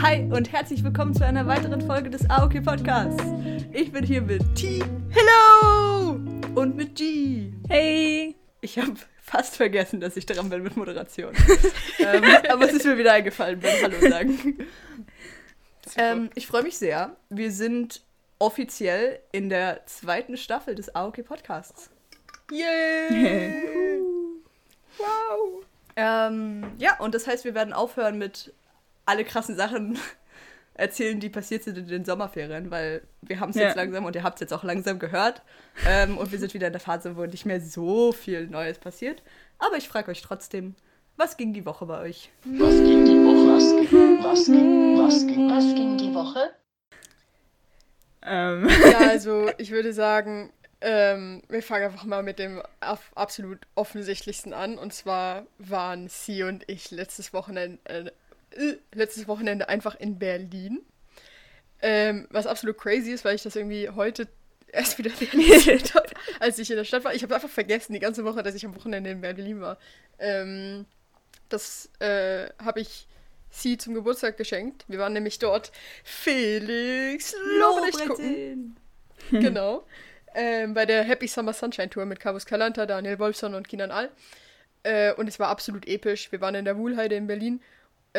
Hi und herzlich willkommen zu einer weiteren Folge des AOK Podcasts. Ich bin hier mit T. Hello! Und mit G. Hey! Ich habe fast vergessen, dass ich dran bin mit Moderation. ähm, aber es ist mir wieder eingefallen beim Hallo sagen. Ähm, ich freue mich sehr. Wir sind offiziell in der zweiten Staffel des AOK Podcasts. Yay! wow! Ähm, ja, und das heißt, wir werden aufhören mit alle krassen Sachen erzählen, die passiert sind in den Sommerferien, weil wir haben es Ja. jetzt langsam und ihr habt es jetzt auch langsam gehört. Ähm, und wir sind wieder in der Phase, wo nicht mehr so viel Neues passiert. Aber ich frage euch trotzdem, was ging die Woche bei euch? Was ging die Woche? Was ging? Was ging? Was ging? Was ging die Woche? Ähm, Ja, also ich würde sagen, ähm, wir fangen einfach mal mit dem af- absolut offensichtlichsten an. Und zwar waren sie und ich letztes Wochenende, äh, äh, letztes Wochenende einfach in Berlin. Ähm, was absolut crazy ist, weil ich das irgendwie heute erst wieder realisiert habe, als ich in der Stadt war. Ich habe einfach vergessen die ganze Woche, dass ich am Wochenende in Berlin war. Ähm, das äh, habe ich sie zum Geburtstag geschenkt. Wir waren nämlich dort Felix Lobrecht gucken. genau. Ähm, bei der Happy Summer Sunshine Tour mit Carlos Calanta, Daniel Wolfson und Kinan All. Äh, und es war absolut episch. Wir waren in der Wuhlheide in Berlin.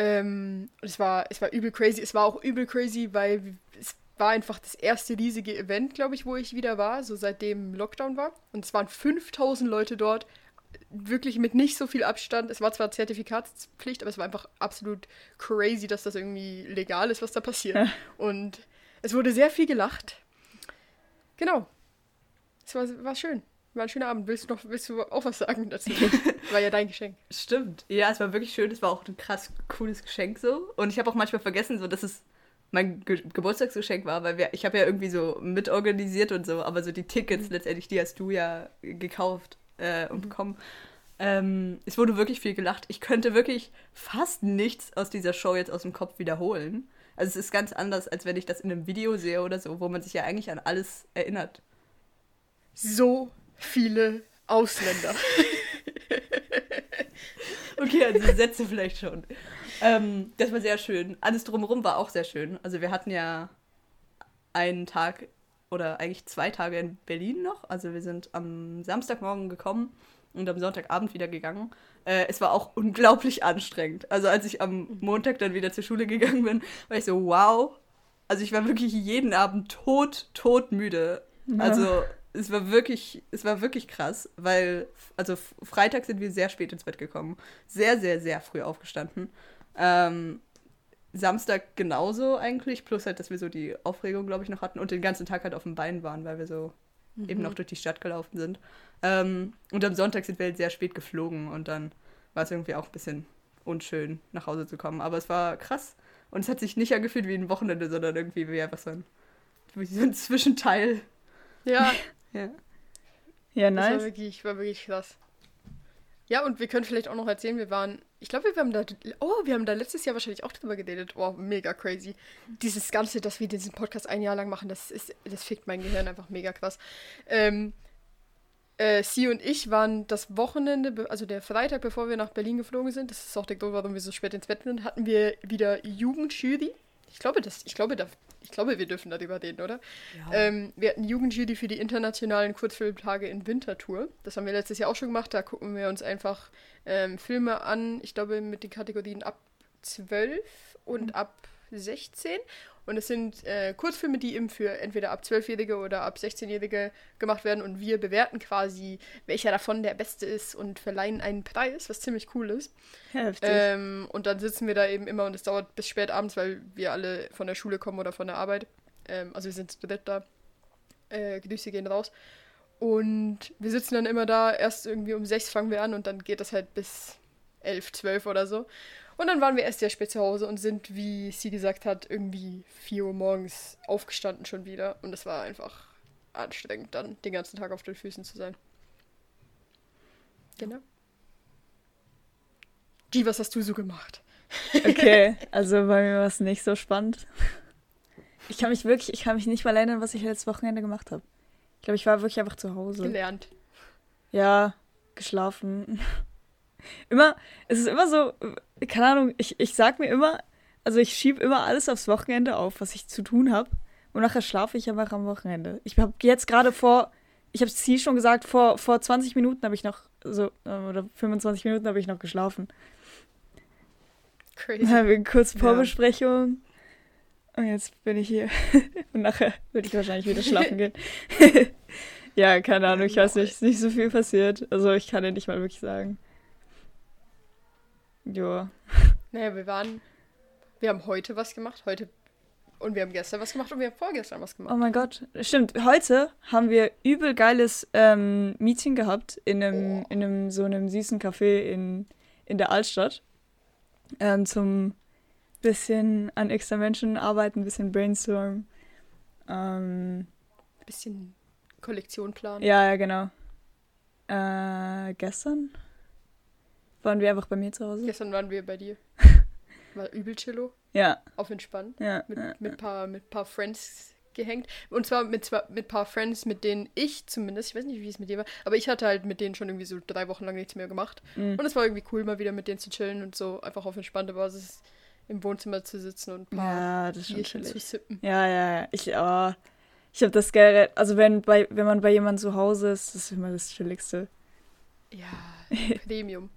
Ähm, und es war, es war übel crazy. Es war auch übel crazy, weil es war einfach das erste riesige Event, glaube ich, wo ich wieder war, so seitdem Lockdown war. Und es waren 5000 Leute dort. Wirklich mit nicht so viel Abstand. Es war zwar Zertifikatspflicht, aber es war einfach absolut crazy, dass das irgendwie legal ist, was da passiert. Ja. Und es wurde sehr viel gelacht. Genau. Es war, war schön. War ein schöner Abend. Willst du noch willst du auch was sagen dazu? War ja dein Geschenk. Stimmt. Ja, es war wirklich schön. Es war auch ein krass cooles Geschenk so. Und ich habe auch manchmal vergessen, so dass es mein Ge Geburtstagsgeschenk war, weil wir, ich habe ja irgendwie so mitorganisiert und so, aber so die Tickets letztendlich, die hast du ja gekauft äh, und bekommen. Ähm, es wurde wirklich viel gelacht. Ich könnte wirklich fast nichts aus dieser Show jetzt aus dem Kopf wiederholen. Also es ist ganz anders, als wenn ich das in einem Video sehe oder so, wo man sich ja eigentlich an alles erinnert. So viele Ausländer. Okay, also Sätze vielleicht schon. Ähm, das war sehr schön. Alles drumherum war auch sehr schön. Also wir hatten ja einen Tag oder eigentlich zwei Tage in Berlin noch. Also wir sind am Samstagmorgen gekommen und am Sonntagabend wieder gegangen. Äh, es war auch unglaublich anstrengend. Also als ich am Montag dann wieder zur Schule gegangen bin, war ich so, wow. Also ich war wirklich jeden Abend tot, tot müde. Also es war wirklich, es war wirklich krass, weil, also Freitag sind wir sehr spät ins Bett gekommen. Sehr, sehr, sehr früh aufgestanden. Ähm, Samstag genauso eigentlich, plus halt, dass wir so die Aufregung, glaube ich, noch hatten und den ganzen Tag halt auf dem Bein waren, weil wir so eben noch durch die Stadt gelaufen sind. Ähm, und am Sonntag sind wir halt sehr spät geflogen und dann war es irgendwie auch ein bisschen unschön, nach Hause zu kommen. Aber es war krass und es hat sich nicht angefühlt wie ein Wochenende, sondern irgendwie wie einfach so ein, wie so ein Zwischenteil. Ja, Ja. ja, das war nice. wirklich, war wirklich krass. Ja, und wir können vielleicht auch noch erzählen, wir waren, ich glaube, wir haben da, oh, wir haben da letztes Jahr wahrscheinlich auch drüber geredet. Oh, mega crazy. Dieses Ganze, dass wir diesen Podcast ein Jahr lang machen, das ist, das fickt mein Gehirn einfach mega krass. Ähm, äh, sie und ich waren das Wochenende, also der Freitag, bevor wir nach Berlin geflogen sind, das ist auch der Grund, warum wir so spät ins Bett sind, hatten wir wieder Jugendjury. Ich glaube, das, ich glaube, da, ich glaube, wir dürfen darüber reden, oder? Ähm, wir hatten Jugendjury für die internationalen Kurzfilmtage in Winterthur. Das haben wir letztes Jahr auch schon gemacht. Da gucken wir uns einfach ähm, Filme an, ich glaube mit den Kategorien ab 12 und ab 16. Und es sind äh, Kurzfilme, die eben für entweder ab 12-Jährige oder ab 16-Jährige gemacht werden. Und wir bewerten quasi, welcher davon der beste ist und verleihen einen Preis, was ziemlich cool ist. Heftig. Ähm, und dann sitzen wir da eben immer und es dauert bis spät abends, weil wir alle von der Schule kommen oder von der Arbeit. Ähm, also wir sind zu dritt da. Äh, Grüße gehen raus. Und wir sitzen dann immer da, erst irgendwie um sechs fangen wir an und dann geht das halt bis elf, zwölf oder so. Und dann waren wir erst sehr spät zu Hause und sind, wie sie gesagt hat, irgendwie 4 Uhr morgens aufgestanden schon wieder. Und es war einfach anstrengend, dann den ganzen Tag auf den Füßen zu sein. Genau. G, was hast du so gemacht? Okay, also bei mir war es nicht so spannend. Ich kann mich wirklich, ich kann mich nicht mal erinnern, was ich letztes Wochenende gemacht habe. Ich glaube, ich war wirklich einfach zu Hause. Gelernt. Ja, geschlafen. Immer, es ist immer so, keine Ahnung, ich, ich sag mir immer, also ich schiebe immer alles aufs Wochenende auf, was ich zu tun habe. Und nachher schlafe ich einfach am Wochenende. Ich habe jetzt gerade vor, ich habe es hier schon gesagt, vor, vor 20 Minuten habe ich noch, so, äh, oder 25 Minuten habe ich noch geschlafen. Crazy. Dann haben wir kurz Ja. Vorbesprechung. Und jetzt bin ich hier. Und nachher würde ich wahrscheinlich wieder schlafen gehen. ja, keine Ahnung, ich weiß nicht, ist nicht so viel passiert. Also ich kann dir nicht mal wirklich sagen. Joa. Naja, wir waren. Wir haben heute was gemacht, heute. Und wir haben gestern was gemacht und wir haben vorgestern was Oh gemacht. mein Gott, stimmt. Heute haben wir übel geiles ähm, Meeting gehabt in einem, in einem so einem süßen Café in, in der Altstadt. Ähm, zum bisschen an extra Menschen arbeiten, ein bisschen brainstormen. Ähm, Bisschen Kollektion planen. ja, ja, genau. Äh, gestern waren wir einfach bei mir zu Hause. Gestern waren wir bei dir. War übel chillo, Ja, auf entspannt. ja. Mit, ja. mit paar mit paar Friends gehängt. Und zwar mit zwar mit paar Friends, mit denen ich zumindest, ich weiß nicht, wie es mit dir war, aber ich hatte halt mit denen schon irgendwie so drei Wochen lang nichts mehr gemacht. Mhm. Und es war irgendwie cool, mal wieder mit denen zu chillen und so einfach auf entspannte Basis im Wohnzimmer zu sitzen und ein paar Ja, das Bierchen zu sippen. Ja, ja, ja. Ich, oh, ich habe das generell, also wenn, bei, wenn man bei jemandem zu Hause ist, das ist immer das Chilligste. Ja, Premium.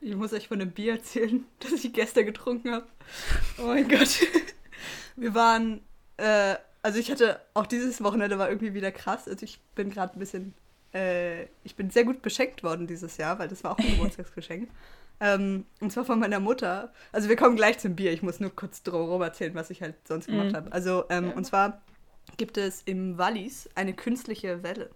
Ich muss euch von einem Bier erzählen, das ich gestern getrunken habe. Oh mein Gott. Wir waren, äh, also ich hatte, auch dieses Wochenende war irgendwie wieder krass. Also ich bin gerade ein bisschen, äh, ich bin sehr gut beschenkt worden dieses Jahr, weil das war auch ein Geburtstagsgeschenk. Ähm, und zwar von meiner Mutter. Also wir kommen gleich zum Bier. Ich muss nur kurz drumherum erzählen, was ich halt sonst gemacht Mhm. habe. Also, ähm, Ja. und zwar gibt es im Wallis eine künstliche Welle,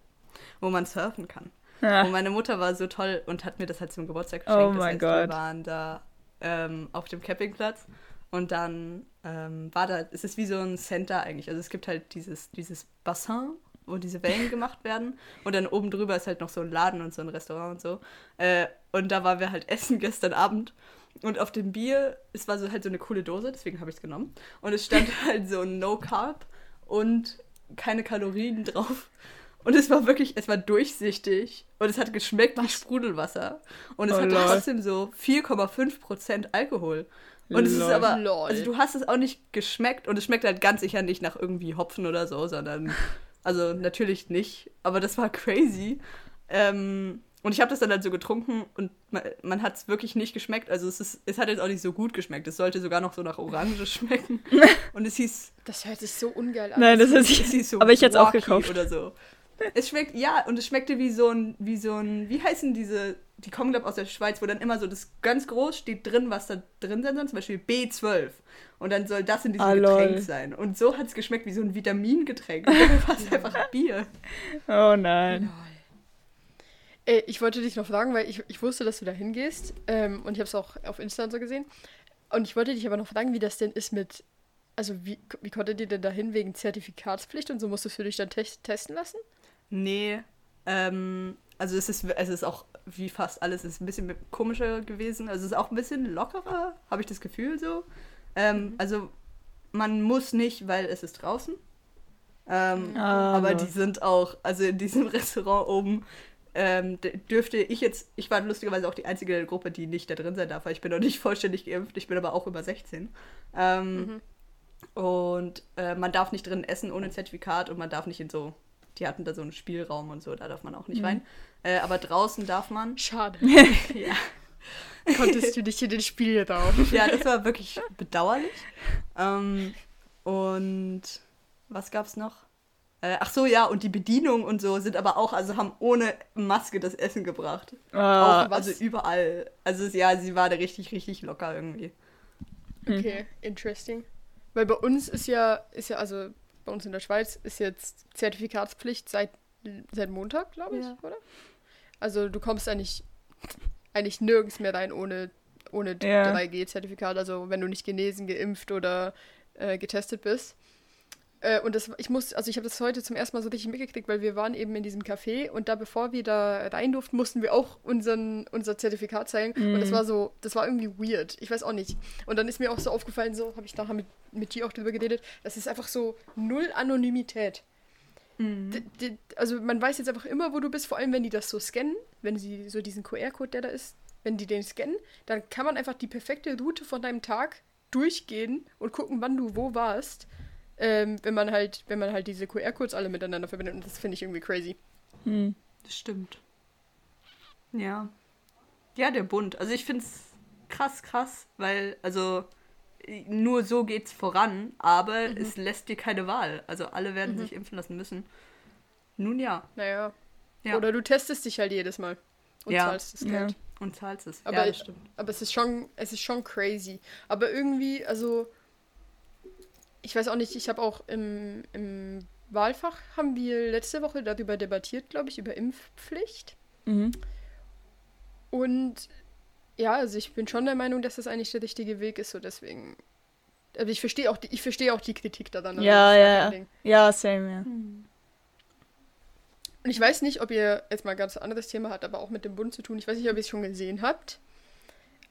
wo man surfen kann. Ja. Und meine Mutter war so toll und hat mir das halt zum Geburtstag Oh geschenkt. das mein heißt, Gott. Wir waren da ähm, auf dem Campingplatz und dann ähm, war da, es ist wie so ein Center eigentlich. Also es gibt halt dieses, dieses Bassin, wo diese Wellen gemacht werden. Und dann oben drüber ist halt noch so ein Laden und so ein Restaurant und so. Äh, und da waren wir halt essen gestern Abend. Und auf dem Bier, es war so halt so eine coole Dose, deswegen habe ich es genommen. Und es stand halt so No Carb und keine Kalorien drauf. Und es war wirklich, es war durchsichtig und es hat geschmeckt wie Sprudelwasser. Und es Oh, hatte lol. trotzdem so 4,5% Alkohol. Und es ist Lol. aber, Lol. also du hast es auch nicht geschmeckt und es schmeckt halt ganz sicher nicht nach irgendwie Hopfen oder so, sondern, also natürlich nicht, aber das war crazy. Ähm, und ich habe das dann halt so getrunken und man, man hat es wirklich nicht geschmeckt. Also es, ist, es hat jetzt auch nicht so gut geschmeckt. Es sollte sogar noch so nach Orange schmecken. Und es hieß, Das hört sich so ungeil an. Nein, das es ist hieß so Aber ich hätte es auch gekauft. Oder so. Es schmeckt, ja, und es schmeckte wie so ein, wie so ein, wie heißen diese, die kommen, glaube aus der Schweiz, wo dann immer so das ganz groß steht drin, was da drin sein soll, zum Beispiel B12. Und dann soll das in diesem Ah, Getränk lol. sein. Und so hat es geschmeckt wie so ein Vitamingetränk. Es einfach Bier. Oh nein. Ey, ich wollte dich noch fragen, weil ich, ich wusste, dass du da hingehst. Ähm, und ich habe es auch auf Insta und so gesehen. Und ich wollte dich aber noch fragen, wie das denn ist mit. Also, wie, wie konntet ihr denn da hin wegen Zertifikatspflicht und so musstest du dich dann te testen lassen? Nee, ähm, also es ist, es ist auch wie fast alles, es ist ein bisschen komischer gewesen. Also es ist auch ein bisschen lockerer, habe ich das Gefühl so. Ähm, Also man muss nicht, weil es ist draußen. Ähm, Ah, aber die sind auch, also in diesem Restaurant oben ähm, dürfte ich jetzt, ich war lustigerweise auch die einzige in der Gruppe, die nicht da drin sein darf, weil ich bin noch nicht vollständig geimpft, ich bin aber auch über 16. Ähm, Und äh, man darf nicht drin essen ohne Zertifikat und man darf nicht in so, die hatten da so einen Spielraum und so, da darf man auch nicht rein. Äh, aber draußen darf man. Schade. Ja. Konntest du dich in den Spielraum? ja, das war wirklich bedauerlich. Ähm, und was gab's noch? Äh, ach so, ja, und die Bedienung und so sind aber auch, also haben ohne Maske das Essen gebracht. Ah, auch, also überall. Also ja, sie war da richtig, richtig locker irgendwie. Okay, interesting. Weil bei uns ist ja, ist ja, also bei uns in der Schweiz ist jetzt Zertifikatspflicht seit, seit Montag, glaube ich, Ja. oder? Also du kommst eigentlich, eigentlich nirgends mehr rein ohne, ohne Ja. 3G-Zertifikat, also wenn du nicht genesen, geimpft oder äh, getestet bist. Äh, und das, ich muss, also ich habe das heute zum ersten Mal so richtig mitgekriegt, weil wir waren eben in diesem Café und da, bevor wir da rein durften, mussten wir auch unseren, unser Zertifikat zeigen. Und das war so, das war irgendwie weird. Ich weiß auch nicht. Und dann ist mir auch so aufgefallen, so habe ich nachher mit, mit dir auch drüber geredet, das ist einfach so null Anonymität. D- Also man weiß jetzt einfach immer, wo du bist, vor allem wenn die das so scannen, wenn sie so diesen QR-Code, der da ist, wenn die den scannen, dann kann man einfach die perfekte Route von deinem Tag durchgehen und gucken, wann du wo warst, ähm, wenn man halt, wenn man halt diese QR-Codes alle miteinander verbindet. Und das finde ich irgendwie crazy. Hm. Das stimmt. Ja. Ja, der Bund. Also ich finde es krass, krass, weil, also nur so geht's voran, aber Mhm. es lässt dir keine Wahl. Also alle werden sich impfen lassen müssen. Nun ja. Naja. Ja. Oder du testest dich halt jedes Mal und Ja. zahlst das Ja. Geld. Und zahlst es. Aber ja, ich- das stimmt. Aber es ist schon, es ist schon crazy. Aber irgendwie, also ich weiß auch nicht, ich habe auch im, im Wahlfach haben wir letzte Woche darüber debattiert, glaube ich, über Impfpflicht. Mhm. Und ja, also ich bin schon der Meinung, dass das eigentlich der richtige Weg ist, so deswegen. Aber ich verstehe auch die, ich verstehe auch die Kritik daran. also Ja, ja, kein ja. Ja, same, ja. Und ich weiß nicht, ob ihr jetzt mal ein ganz anderes Thema hat, aber auch mit dem Bund zu tun. Ich weiß nicht, ob ihr es schon gesehen habt.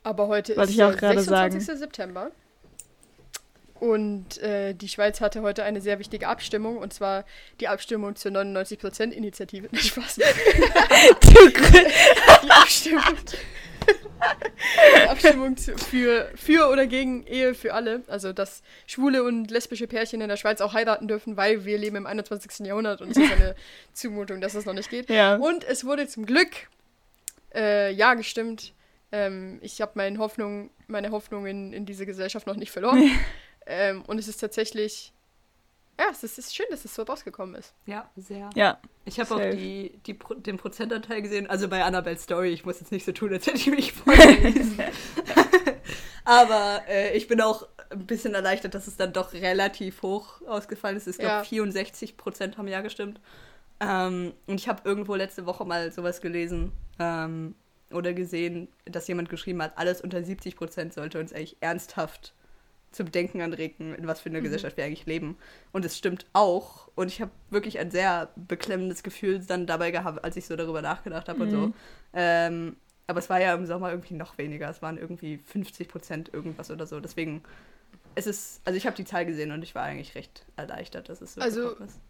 Aber heute Wollte ist der gerade 26. sagen. September. Und äh, die Schweiz hatte heute eine sehr wichtige Abstimmung, und zwar die Abstimmung zur 99%-Initiative. Nein, Spaß. die Abstimmung. die Abstimmung für, für oder gegen Ehe für alle. Also, dass schwule und lesbische Pärchen in der Schweiz auch heiraten dürfen, weil wir leben im 21. Jahrhundert und es ist eine Zumutung, dass das noch nicht geht. Ja. Und es wurde zum Glück äh, ja gestimmt. Ähm, ich habe meine Hoffnung, meine Hoffnung in, in diese Gesellschaft noch nicht verloren. ähm, und es ist tatsächlich, ja, es ist, es ist schön, dass es so rausgekommen ist. Ja, sehr. Ja. Ich habe auch die, die, Pro- den Prozentanteil gesehen, also bei Annabelle's Story. Ich muss jetzt nicht so tun, als hätte ich mich vorgelesen. Aber äh, ich bin auch ein bisschen erleichtert, dass es dann doch relativ hoch ausgefallen ist. Ich glaube, Ja. 64 Prozent haben ja gestimmt. Ähm, und ich habe irgendwo letzte Woche mal sowas gelesen ähm, oder gesehen, dass jemand geschrieben hat, alles unter 70 Prozent sollte uns eigentlich ernsthaft zum Denken anregen, in was für einer Gesellschaft wir eigentlich leben. Und es stimmt auch. Und ich habe wirklich ein sehr beklemmendes Gefühl dann dabei gehabt, als ich so darüber nachgedacht habe und so. Ähm, aber es war ja im Sommer irgendwie noch weniger. Es waren irgendwie 50 Prozent irgendwas oder so. Deswegen, es ist, also ich habe die Zahl gesehen und ich war eigentlich recht erleichtert, dass es so Also, ist.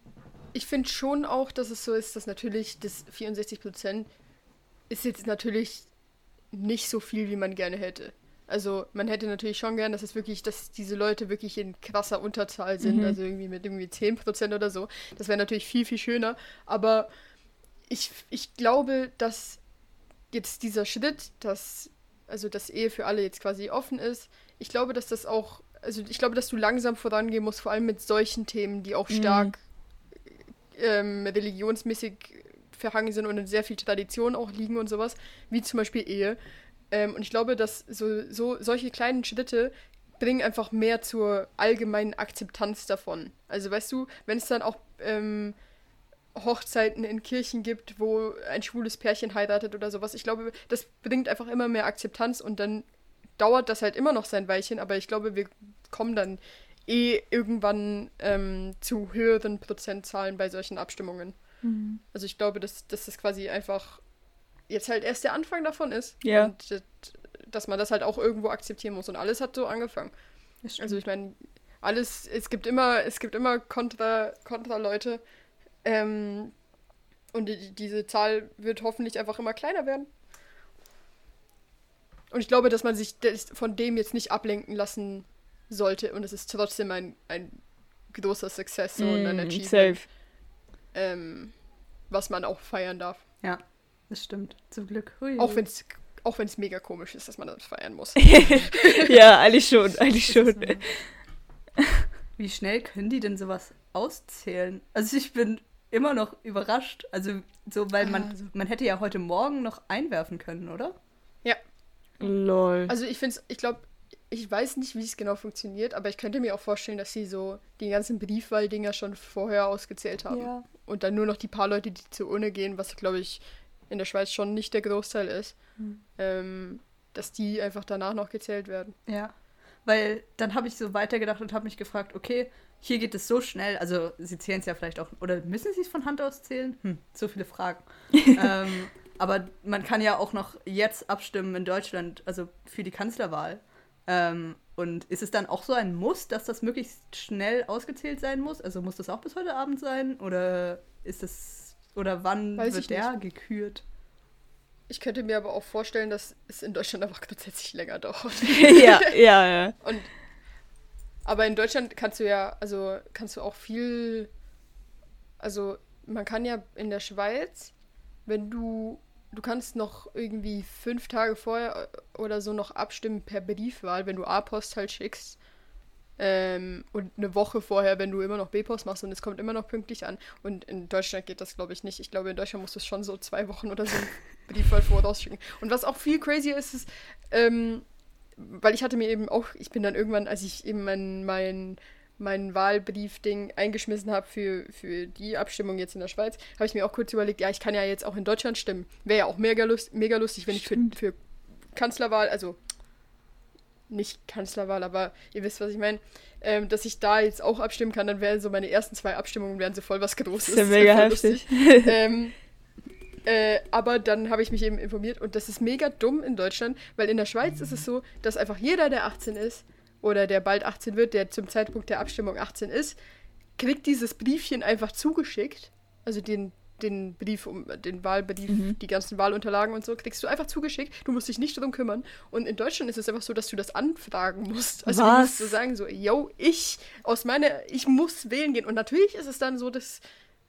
Ich finde schon auch, dass es so ist, dass natürlich das 64 Prozent ist jetzt natürlich nicht so viel, wie man gerne hätte. Also man hätte natürlich schon gern, dass es wirklich, dass diese Leute wirklich in krasser Unterzahl sind, Mhm. also irgendwie mit irgendwie 10 Prozent oder so. Das wäre natürlich viel, viel schöner. Aber ich, ich glaube, dass jetzt dieser Schritt, dass, also dass Ehe für alle jetzt quasi offen ist, ich glaube, dass das auch, also ich glaube, dass du langsam vorangehen musst, vor allem mit solchen Themen, die auch Mhm. stark ähm, religionsmäßig verhangen sind und in sehr viel Tradition auch liegen und sowas, wie zum Beispiel Ehe. Ähm, und ich glaube, dass so, so solche kleinen Schritte bringen einfach mehr zur allgemeinen Akzeptanz davon. Also weißt du, wenn es dann auch ähm, Hochzeiten in Kirchen gibt, wo ein schwules Pärchen heiratet oder sowas, ich glaube, das bringt einfach immer mehr Akzeptanz und dann dauert das halt immer noch sein Weilchen, aber ich glaube, wir kommen dann eh irgendwann ähm, zu höheren Prozentzahlen bei solchen Abstimmungen. Mhm. Also ich glaube, dass, dass das quasi einfach jetzt halt erst der Anfang davon ist. Ja. Und das, dass man das halt auch irgendwo akzeptieren muss. Und alles hat so angefangen. Also ich meine, alles, es gibt immer, es gibt immer Kontra, Kontra-Leute. Ähm, und die, diese Zahl wird hoffentlich einfach immer kleiner werden. Und ich glaube, dass man sich von dem jetzt nicht ablenken lassen sollte. Und es ist trotzdem ein, ein großer Success so und ein Mm, Achievement, safe. ähm, was man auch feiern darf. Ja, das stimmt. Zum Glück. Hui. Auch wenn es auch wenn's mega komisch ist, dass man das feiern muss. ja, eigentlich schon, eigentlich schon. Wie schnell können die denn sowas auszählen? Also ich bin immer noch überrascht. Also so, weil man, Also. man hätte ja heute Morgen noch einwerfen können, oder? Lol. Also ich finde ich glaube, ich weiß nicht, wie es genau funktioniert, aber ich könnte mir auch vorstellen, dass sie so die ganzen Briefwahldinger schon vorher ausgezählt haben. Und dann nur noch die paar Leute, die zur Urne gehen, was glaube ich in der Schweiz schon nicht der Großteil ist, ähm, dass die einfach danach noch gezählt werden. Ja. Weil dann habe ich so weitergedacht und habe mich gefragt, okay, hier geht es so schnell, also sie zählen es ja vielleicht auch, oder müssen sie es von Hand aus zählen? Hm, so viele Fragen. ähm, aber man kann ja auch noch jetzt abstimmen in Deutschland, also für die Kanzlerwahl. Ähm, und ist es dann auch so ein Muss, dass das möglichst schnell ausgezählt sein muss? Also muss das auch bis heute Abend sein? Oder ist es, oder wann Weiß wird ich der gekürt? Ich könnte mir aber auch vorstellen, dass es in Deutschland einfach grundsätzlich länger dauert. ja, ja, ja. Und Aber in Deutschland kannst du ja, also kannst du auch viel, also man kann ja in der Schweiz, wenn du, du kannst noch irgendwie fünf Tage vorher oder so noch abstimmen per Briefwahl, wenn du A-Post halt schickst. Ähm, und eine Woche vorher, wenn du immer noch B-Post machst und es kommt immer noch pünktlich an. Und in Deutschland geht das, glaube ich, nicht. Ich glaube, in Deutschland musst du es schon so zwei Wochen oder so Briefwahl vorausschicken. Und was auch viel crazier ist, ist, ähm, weil ich hatte mir eben auch, ich bin dann irgendwann, als ich eben mein, mein, mein Wahlbrief-Ding eingeschmissen habe für, für die Abstimmung jetzt in der Schweiz, habe ich mir auch kurz überlegt, ja, ich kann ja jetzt auch in Deutschland stimmen. Wäre ja auch mega, lust, mega lustig, wenn Stimmt. ich für, für Kanzlerwahl, also nicht Kanzlerwahl, aber ihr wisst, was ich meine, ähm, dass ich da jetzt auch abstimmen kann, dann wären so meine ersten zwei Abstimmungen wären so voll was Das Großes. ist ja Das mega heftig. ähm, äh, aber dann habe ich mich eben informiert und das ist mega dumm in Deutschland, weil in der Schweiz ist es so, dass einfach jeder, der 18 ist oder der bald 18 wird, der zum Zeitpunkt der Abstimmung 18 ist, kriegt dieses Briefchen einfach zugeschickt. Also den, den Brief, um den Wahlbrief, Mhm. die ganzen Wahlunterlagen und so, kriegst du einfach zugeschickt. Du musst dich nicht darum kümmern. Und in Deutschland ist es einfach so, dass du das anfragen musst. Also du Was? musst so sagen, so, yo, ich aus meiner, ich muss wählen gehen. Und natürlich ist es dann so, dass,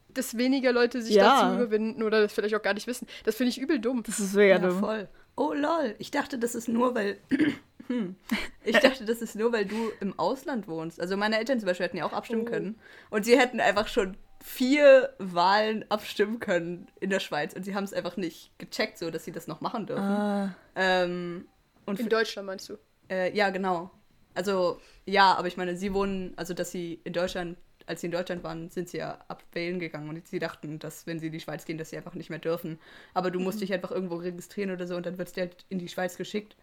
dass weniger Leute sich Ja. dazu überwinden oder das vielleicht auch gar nicht wissen. Das finde ich übel dumm. Das ist mega Ja, dumm. voll. Oh lol, ich dachte, das ist nur, weil. Hm. Ich dachte, das ist nur, weil du im Ausland wohnst. Also meine Eltern zum Beispiel hätten ja auch abstimmen Oh. können. Und sie hätten einfach schon vier Wahlen abstimmen können in der Schweiz. Und sie haben es einfach nicht gecheckt, so dass sie das noch machen dürfen. Ah, Ähm, und In für, Deutschland meinst du? äh, ja, genau. Also, ja, aber ich meine, sie wohnen, also dass sie in Deutschland, als sie in Deutschland waren, sind sie ja abwählen gegangen und sie dachten, dass wenn sie in die Schweiz gehen, dass sie einfach nicht mehr dürfen. Aber du musst dich einfach irgendwo registrieren oder so und dann wird es dir halt in die Schweiz geschickt.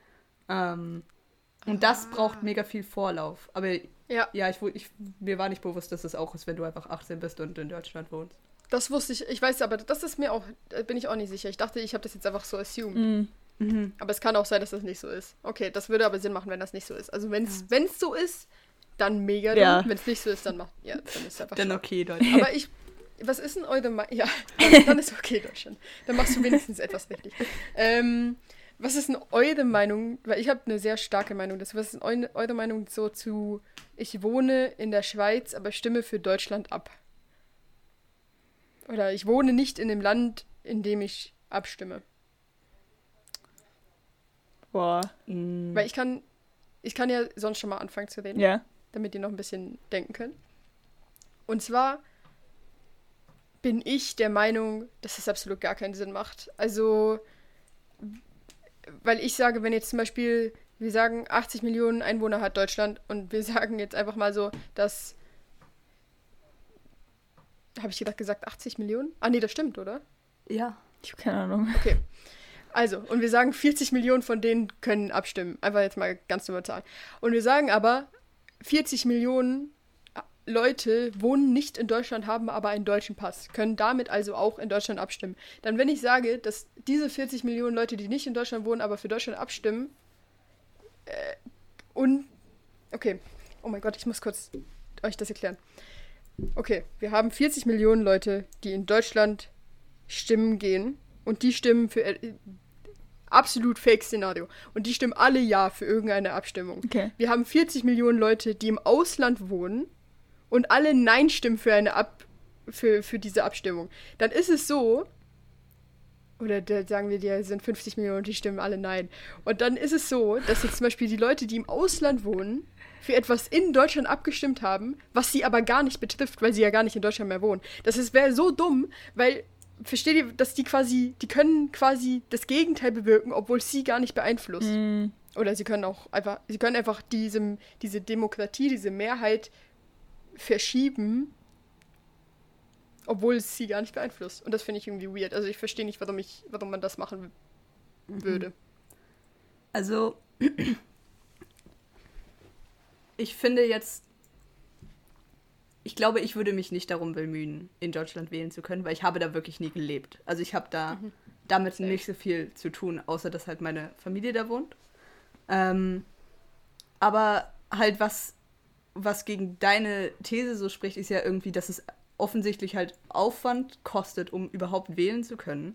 Ähm, und das braucht mega viel Vorlauf. Aber Ja, ja, ich, ich, mir war nicht bewusst, dass es auch ist, wenn du einfach 18 bist und in Deutschland wohnst. das wusste ich. Ich weiß aber, das ist mir auch, da bin ich auch nicht sicher. Ich dachte, ich habe das jetzt einfach so assumed. mm. Mhm. Aber es kann auch sein, dass das nicht so ist. Okay, das würde aber Sinn machen, wenn das nicht so ist. Also wenn es so ist, dann mega. Ja. Wenn es nicht so ist, dann macht ja, dann ist es einfach Dann schwach. okay, Leute. Aber ich, was ist denn eure Meinung? Ja, dann, dann ist okay, Deutschland. Dann machst du wenigstens etwas richtig. Ähm, was ist denn eure Meinung? Weil ich habe eine sehr starke Meinung dazu. Was ist denn eu eure Meinung so zu, ich wohne in der Schweiz, aber stimme für Deutschland ab? Oder ich wohne nicht in dem Land, in dem ich abstimme. Boah. Mm. Weil ich kann, ich kann ja sonst schon mal anfangen zu reden. Ja. damit ihr noch ein bisschen denken könnt. Und zwar bin ich der Meinung, dass es absolut gar keinen Sinn macht. Also, weil ich sage, wenn jetzt zum Beispiel, wir sagen, 80 Millionen Einwohner hat Deutschland und wir sagen jetzt einfach mal so, dass. Habe ich gedacht, gesagt 80 Millionen? Ah, nee, das stimmt, oder? Ja. Ich habe keine Ahnung. Okay. Also, und wir sagen, 40 Millionen von denen können abstimmen. Einfach jetzt mal ganz dumme Zahlen. Und wir sagen aber, 40 Millionen Leute wohnen nicht in Deutschland, haben aber einen deutschen Pass, können damit also auch in Deutschland abstimmen. Dann, wenn ich sage, dass diese 40 Millionen Leute, die nicht in Deutschland wohnen, aber für Deutschland abstimmen, äh, und. Okay. Oh mein Gott, ich muss kurz euch das erklären. Okay, wir haben 40 Millionen Leute, die in Deutschland stimmen gehen. Und die stimmen für. Äh, absolut Fake-Szenario. Und die stimmen alle Ja für irgendeine Abstimmung. Okay. Wir haben 40 Millionen Leute, die im Ausland wohnen und alle Nein stimmen für eine Ab für, für diese Abstimmung. Dann ist es so, oder sagen wir, die sind 50 Millionen und die stimmen alle Nein. Und dann ist es so, dass jetzt zum Beispiel die Leute, die im Ausland wohnen, für etwas in Deutschland abgestimmt haben, was sie aber gar nicht betrifft, weil sie ja gar nicht in Deutschland mehr wohnen. Das wäre so dumm, weil, versteht ihr, dass die quasi, die können quasi das Gegenteil bewirken, obwohl es sie gar nicht beeinflusst. Mm. Oder sie können auch einfach, sie können einfach diesem, diese Demokratie, diese Mehrheit verschieben, obwohl es sie gar nicht beeinflusst. Und das finde ich irgendwie weird. Also ich verstehe nicht, warum ich, warum man das machen würde. Also, ich finde jetzt, ich glaube, ich würde mich nicht darum bemühen, in Deutschland wählen zu können, weil ich habe da wirklich nie gelebt. Also ich habe da damit Same. nicht so viel zu tun, außer dass halt meine Familie da wohnt. Ähm, aber halt was, was gegen deine These so spricht, ist ja irgendwie, dass es offensichtlich halt Aufwand kostet, um überhaupt wählen zu können.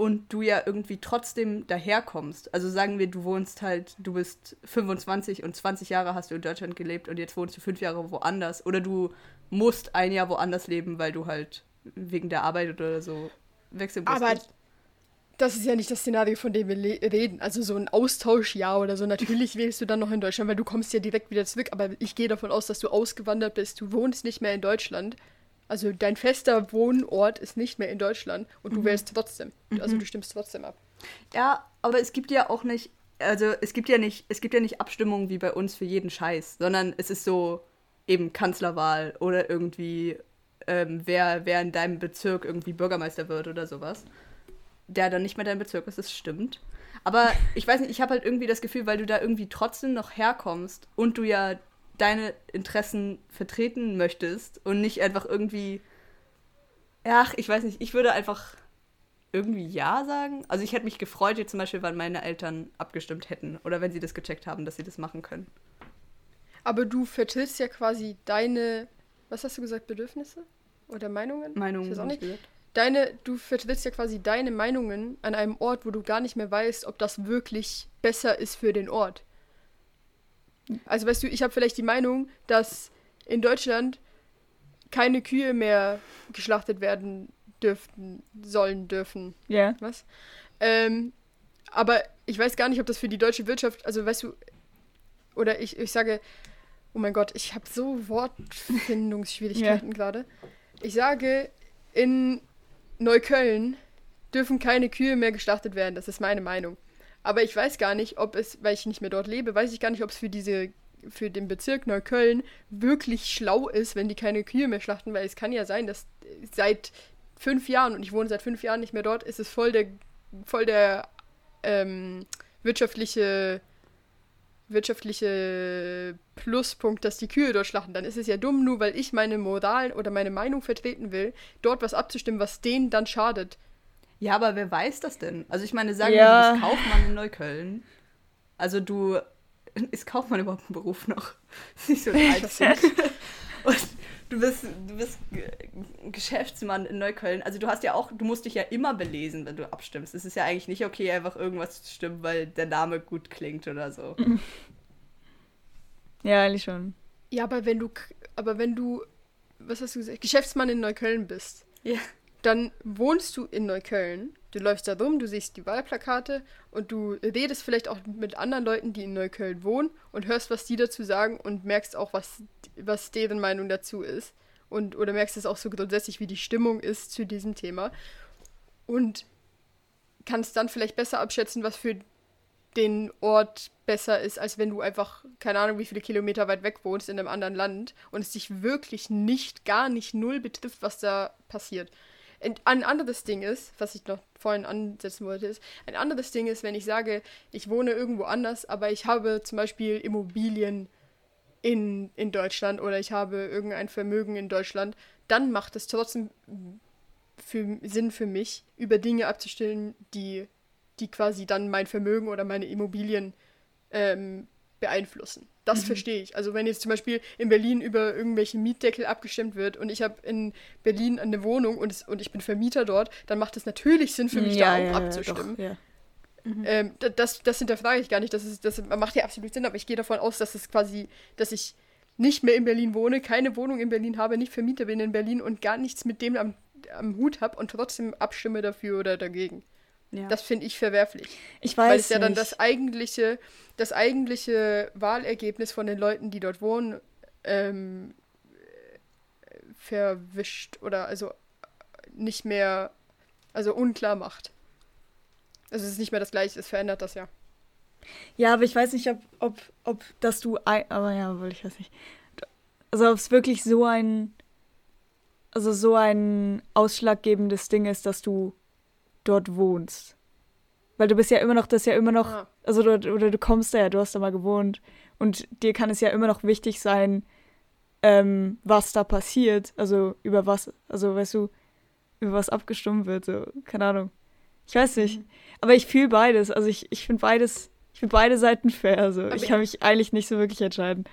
und du ja irgendwie trotzdem daherkommst. Also sagen wir, du wohnst halt, du bist 25 und 20 Jahre hast du in Deutschland gelebt und jetzt wohnst du fünf Jahre woanders. Oder du musst ein Jahr woanders leben, weil du halt wegen der Arbeit oder so wechseln musst. Aber das ist ja nicht das Szenario, von dem wir reden. Also so ein Austauschjahr oder so. Natürlich wählst du dann noch in Deutschland, weil du kommst ja direkt wieder zurück. Aber ich gehe davon aus, dass du ausgewandert bist. Du wohnst nicht mehr in Deutschland. Also dein fester Wohnort ist nicht mehr in Deutschland und du wählst trotzdem. Also du stimmst trotzdem ab. Ja, aber es gibt ja auch nicht, also es gibt ja nicht, es gibt ja nicht Abstimmungen wie bei uns für jeden Scheiß, sondern es ist so eben Kanzlerwahl oder irgendwie ähm, wer, wer in deinem Bezirk irgendwie Bürgermeister wird oder sowas. Der dann nicht mehr dein Bezirk ist, das stimmt. Aber ich weiß nicht, ich habe halt irgendwie das Gefühl, weil du da irgendwie trotzdem noch herkommst und du ja deine Interessen vertreten möchtest und nicht einfach irgendwie. Ach, ich weiß nicht, ich würde einfach irgendwie Ja sagen. Also ich hätte mich gefreut, jetzt zum Beispiel, wenn meine Eltern abgestimmt hätten oder wenn sie das gecheckt haben, dass sie das machen können. Aber du vertrittst ja quasi deine, was hast du gesagt, Bedürfnisse? Oder Meinungen? Meinung Ich weiß auch nicht. gesagt. Deine, du vertrittst ja quasi deine Meinungen an einem Ort, wo du gar nicht mehr weißt, ob das wirklich besser ist für den Ort. Also weißt du, ich habe vielleicht die Meinung, dass in Deutschland keine Kühe mehr geschlachtet werden dürften, sollen, dürfen. Ja. Was? Ähm, aber ich weiß gar nicht, ob das für die deutsche Wirtschaft, also weißt du, oder ich, ich sage, oh mein Gott, ich habe so Wortfindungsschwierigkeiten gerade. Ich sage, in Neukölln dürfen keine Kühe mehr geschlachtet werden, das ist meine Meinung. Aber ich weiß gar nicht, ob es, weil ich nicht mehr dort lebe, weiß ich gar nicht, ob es für diese für den Bezirk Neukölln wirklich schlau ist, wenn die keine Kühe mehr schlachten, weil es kann ja sein, dass seit fünf Jahren, und ich wohne seit fünf Jahren nicht mehr dort, ist es voll der, voll der ähm, wirtschaftliche, wirtschaftliche Pluspunkt, dass die Kühe dort schlachten. Dann ist es ja dumm, nur weil ich meine Moral oder meine Meinung vertreten will, dort was abzustimmen, was denen dann schadet. Ja, aber wer weiß das denn? Also ich meine, sagen Ja. wir, du bist Kaufmann in Neukölln. Also du, ist Kaufmann überhaupt ein Beruf noch? ist nicht so ein altes Ding. Und du bist, du bist Ge- Geschäftsmann in Neukölln. Also du hast ja auch, du musst dich ja immer belesen, wenn du abstimmst. Es ist ja eigentlich nicht okay, einfach irgendwas zu stimmen, weil der Name gut klingt oder so. Ja, eigentlich schon. Ja, aber wenn du, k- aber wenn du, was hast du gesagt, Geschäftsmann in Neukölln bist, Ja. dann wohnst du in Neukölln, du läufst da rum, du siehst die Wahlplakate und du redest vielleicht auch mit anderen Leuten, die in Neukölln wohnen und hörst, was die dazu sagen und merkst auch, was, was deren Meinung dazu ist. Und, oder merkst es auch so grundsätzlich, wie die Stimmung ist zu diesem Thema. Und kannst dann vielleicht besser abschätzen, was für den Ort besser ist, als wenn du einfach, keine Ahnung, wie viele Kilometer weit weg wohnst in einem anderen Land und es dich wirklich nicht, gar nicht null betrifft, was da passiert. Ein anderes Ding ist, was ich noch vorhin ansetzen wollte, ist, ein anderes Ding ist, wenn ich sage, ich wohne irgendwo anders, aber ich habe zum Beispiel Immobilien in, in Deutschland oder ich habe irgendein Vermögen in Deutschland, dann macht es trotzdem für, Sinn für mich, über Dinge abzustimmen, die, die quasi dann mein Vermögen oder meine Immobilien ähm, beeinflussen. Das verstehe ich. Also wenn jetzt zum Beispiel in Berlin über irgendwelche Mietdeckel abgestimmt wird und ich habe in Berlin eine Wohnung und, es, und ich bin Vermieter dort, dann macht es natürlich Sinn für mich, da auch abzustimmen. Doch, ja. Ähm, da- das, das hinterfrage ich gar nicht. Das, ist, das macht ja absolut Sinn, aber ich gehe davon aus, dass es quasi, dass ich nicht mehr in Berlin wohne, keine Wohnung in Berlin habe, nicht Vermieter bin in Berlin und gar nichts mit dem am, am Hut habe und trotzdem abstimme dafür oder dagegen. Ja. Das finde ich verwerflich. Ich weiß weil es ja dann nicht. das eigentliche, das eigentliche Wahlergebnis von den Leuten, die dort wohnen, ähm, verwischt oder also nicht mehr, also unklar macht. Also es ist nicht mehr das gleiche, es verändert das ja. Ja, aber ich weiß nicht, ob, ob, ob dass du. Aber ja, wohl, ich weiß nicht. Also, ob es wirklich so ein. Also, so ein ausschlaggebendes Ding ist, dass du dort wohnst. Weil du bist ja immer noch, das ist ja immer noch. Ah. Also, du, oder du kommst da ja, du hast da mal gewohnt. Und dir kann es ja immer noch wichtig sein, ähm, was da passiert. Also, über was. Also, weißt du, über was abgestimmt wird. So, keine Ahnung. Ich weiß nicht. Aber ich fühle beides. Also, ich, ich finde beides. Ich finde beide Seiten fair. Also, Aber ich kann mich eigentlich nicht so wirklich entscheiden.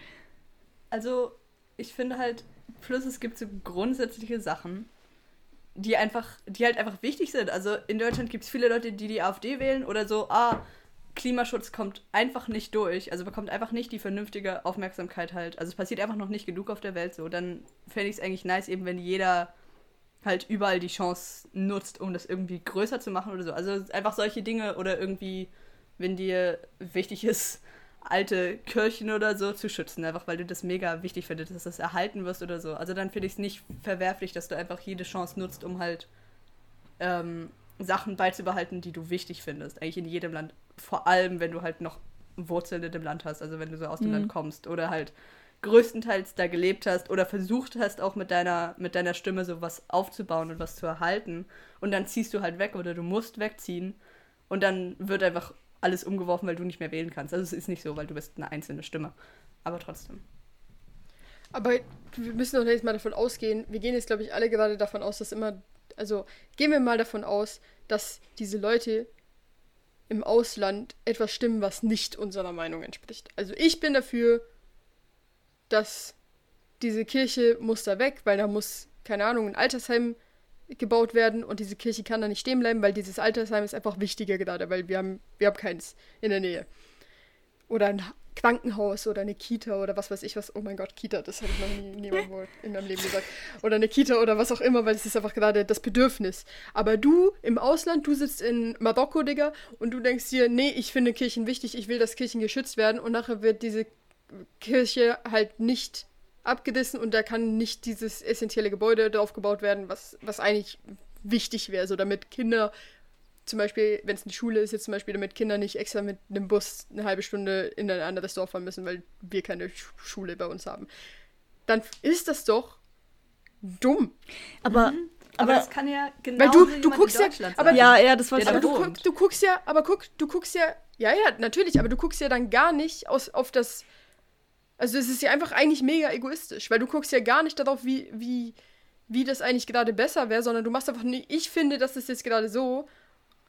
Also, ich finde halt, plus es gibt so grundsätzliche Sachen, die einfach, die halt einfach wichtig sind. Also in Deutschland gibt es viele Leute, die die AfD wählen oder so, ah, Klimaschutz kommt einfach nicht durch, also bekommt einfach nicht die vernünftige Aufmerksamkeit halt. Also es passiert einfach noch nicht genug auf der Welt so. Dann fände ich es eigentlich nice, eben wenn jeder halt überall die Chance nutzt, um das irgendwie größer zu machen oder so. Also einfach solche Dinge oder irgendwie, wenn dir wichtig ist, alte Kirchen oder so zu schützen, einfach weil du das mega wichtig findest, dass das erhalten wirst oder so. Also dann finde ich es nicht verwerflich, dass du einfach jede Chance nutzt, um halt ähm, Sachen beizubehalten, die du wichtig findest. Eigentlich in jedem Land. Vor allem, wenn du halt noch Wurzeln in dem Land hast, also wenn du so aus dem Mhm. Land kommst oder halt größtenteils da gelebt hast oder versucht hast, auch mit deiner, mit deiner Stimme so was aufzubauen und was zu erhalten. Und dann ziehst du halt weg oder du musst wegziehen und dann wird einfach alles umgeworfen, weil du nicht mehr wählen kannst. Also es ist nicht so, weil du bist eine einzelne Stimme. Aber trotzdem. Aber wir müssen doch jetzt mal davon ausgehen, wir gehen jetzt, glaube ich, alle gerade davon aus, dass immer, also gehen wir mal davon aus, dass diese Leute im Ausland etwas stimmen, was nicht unserer Meinung entspricht. Also ich bin dafür, dass diese Kirche muss da weg, weil da muss, keine Ahnung, ein Altersheim gebaut werden und diese Kirche kann da nicht stehen bleiben, weil dieses Altersheim ist einfach wichtiger gerade, weil wir haben, wir haben keins in der Nähe. Oder ein Krankenhaus oder eine Kita oder was weiß ich was. Oh mein Gott, Kita, das habe ich noch nie niemandem wohl in meinem Leben gesagt. Oder eine Kita oder was auch immer, weil es ist einfach gerade das Bedürfnis. Aber du im Ausland, du sitzt in Marokko, Digga, und du denkst dir, nee, ich finde Kirchen wichtig, ich will, dass Kirchen geschützt werden und nachher wird diese Kirche halt nicht abgerissen und da kann nicht dieses essentielle Gebäude drauf gebaut werden, was, was eigentlich wichtig wäre, so damit Kinder zum Beispiel, wenn es eine Schule ist, jetzt zum Beispiel, damit Kinder nicht extra mit einem Bus eine halbe Stunde in ein anderes Dorf fahren müssen, weil wir keine Sch Schule bei uns haben. Dann ist das doch dumm. Aber, Aber, aber, das kann ja genau Weil du- du guckst ja- aber ja, ja, das ich Aber du, guck, du guckst ja, aber guck, du guckst ja, ja, ja, natürlich, aber du guckst ja dann gar nicht aus, auf das, also es ist ja einfach eigentlich mega egoistisch, weil du guckst ja gar nicht darauf, wie, wie, wie das eigentlich gerade besser wäre, sondern du machst einfach, nee, ich finde, das ist jetzt gerade so,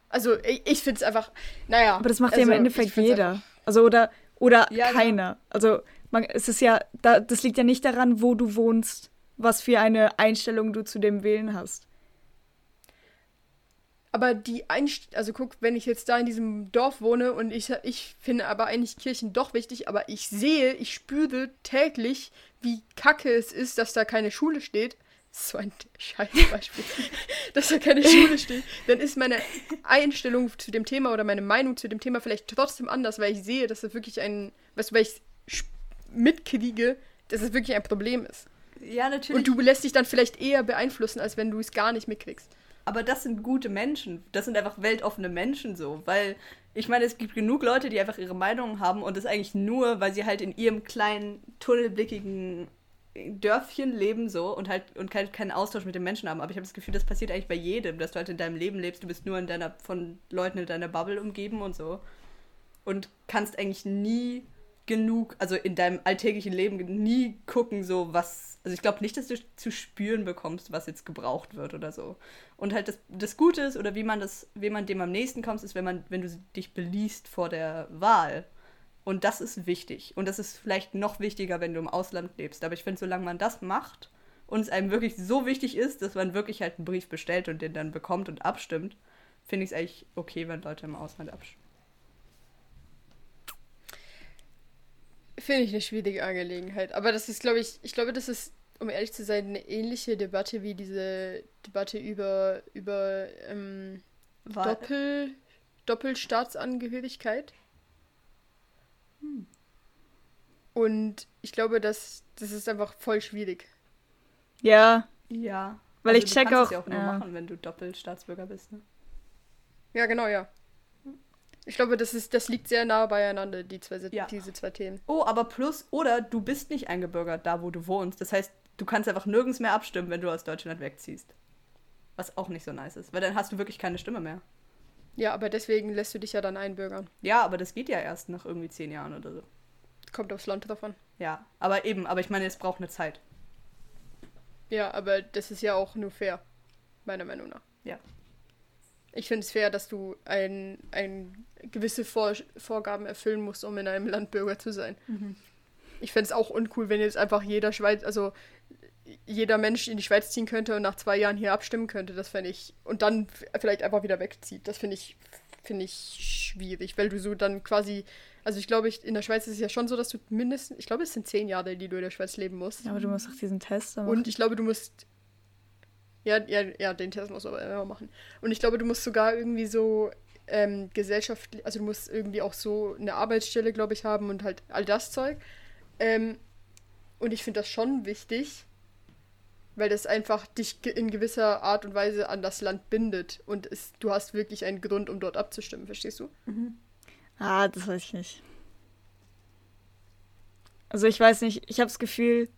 also ich, ich finde es einfach, naja. aber das macht also, ja im ich Endeffekt jeder. Also oder, oder Ja, genau. keiner. Also man, es ist ja, da, das liegt ja nicht daran, wo du wohnst, was für eine Einstellung du zu dem Wählen hast. Aber die Einst also guck, wenn ich jetzt da in diesem Dorf wohne und ich, ich finde aber eigentlich Kirchen doch wichtig, aber ich sehe, ich spüre täglich, wie kacke es ist, dass da keine Schule steht. Das so ein Scheißbeispiel. dass da keine Schule steht. Dann ist meine Einstellung zu dem Thema oder meine Meinung zu dem Thema vielleicht trotzdem anders, weil ich sehe, dass das wirklich ein, weißt du, weil ich mitkriege, dass es wirklich ein Problem ist. Ja, natürlich. Und du lässt dich dann vielleicht eher beeinflussen, als wenn du es gar nicht mitkriegst. Aber das sind gute Menschen. Das sind einfach weltoffene Menschen so. Weil ich meine, es gibt genug Leute, die einfach ihre Meinungen haben und das eigentlich nur, weil sie halt in ihrem kleinen, tunnelblickigen Dörfchen leben so und halt und kein, keinen Austausch mit den Menschen haben. Aber ich habe das Gefühl, das passiert eigentlich bei jedem, dass du halt in deinem Leben lebst. Du bist nur in deiner, von Leuten in deiner Bubble umgeben und so. Und kannst eigentlich nie genug, also in deinem alltäglichen Leben nie gucken, so was. Also ich glaube nicht, dass du zu spüren bekommst, was jetzt gebraucht wird oder so. Und halt das, das Gute ist, oder wie man das, wie man dem am nächsten kommt, ist, wenn man, wenn du dich beliest vor der Wahl. Und das ist wichtig. Und das ist vielleicht noch wichtiger, wenn du im Ausland lebst. Aber ich finde, solange man das macht und es einem wirklich so wichtig ist, dass man wirklich halt einen Brief bestellt und den dann bekommt und abstimmt, finde ich es eigentlich okay, wenn Leute im Ausland abstimmen. Finde ich eine schwierige Angelegenheit. Aber das ist, glaube ich, ich glaube, das ist, um ehrlich zu sein, eine ähnliche Debatte wie diese Debatte über, über ähm, Doppel, Doppelstaatsangehörigkeit. Hm. Und ich glaube, das, das ist einfach voll schwierig. Ja, Ja. Weil ich du check kannst auch- Es ja auch nur ja. machen, wenn du Doppelstaatsbürger bist. Ne? Ja, genau, ja. Ich glaube, das, ist, das liegt sehr nah beieinander, die zwei, Ja. diese zwei Themen. Oh, aber plus, oder du bist nicht eingebürgert da, wo du wohnst. Das heißt, du kannst einfach nirgends mehr abstimmen, wenn du aus Deutschland wegziehst. Was auch nicht so nice ist, weil dann hast du wirklich keine Stimme mehr. Ja, aber deswegen lässt du dich ja dann einbürgern. Ja, aber das geht ja erst nach irgendwie zehn Jahren oder so. Kommt aufs Land davon. Ja, aber eben, aber ich meine, es braucht eine Zeit. Ja, aber das ist ja auch nur fair, meiner Meinung nach. Ja. Ich finde es fair, dass du ein, ein gewisse Vor Vorgaben erfüllen musst, um in einem Land Bürger zu sein. Ich fände es auch uncool, wenn jetzt einfach jeder Schweiz, also jeder Mensch in die Schweiz ziehen könnte und nach zwei Jahren hier abstimmen könnte. Das fände ich. Und dann vielleicht einfach wieder wegzieht. Das finde ich, finde ich schwierig, weil du so dann quasi. Also ich glaube, ich, in der Schweiz ist es ja schon so, dass du mindestens, ich glaube, es sind zehn Jahre, die du in der Schweiz leben musst. Aber du musst auch diesen Test dann Und machen. ich glaube, du musst. Ja, ja, ja, den Test musst du aber immer machen. Und ich glaube, du musst sogar irgendwie so ähm, gesellschaftlich, also du musst irgendwie auch so eine Arbeitsstelle, glaube ich, haben und halt all das Zeug. Ähm, und ich finde das schon wichtig, weil das einfach dich in gewisser Art und Weise an das Land bindet. Und es, du hast wirklich einen Grund, um dort abzustimmen, verstehst du? Ah, das weiß ich nicht. Also ich weiß nicht, ich habe das Gefühl,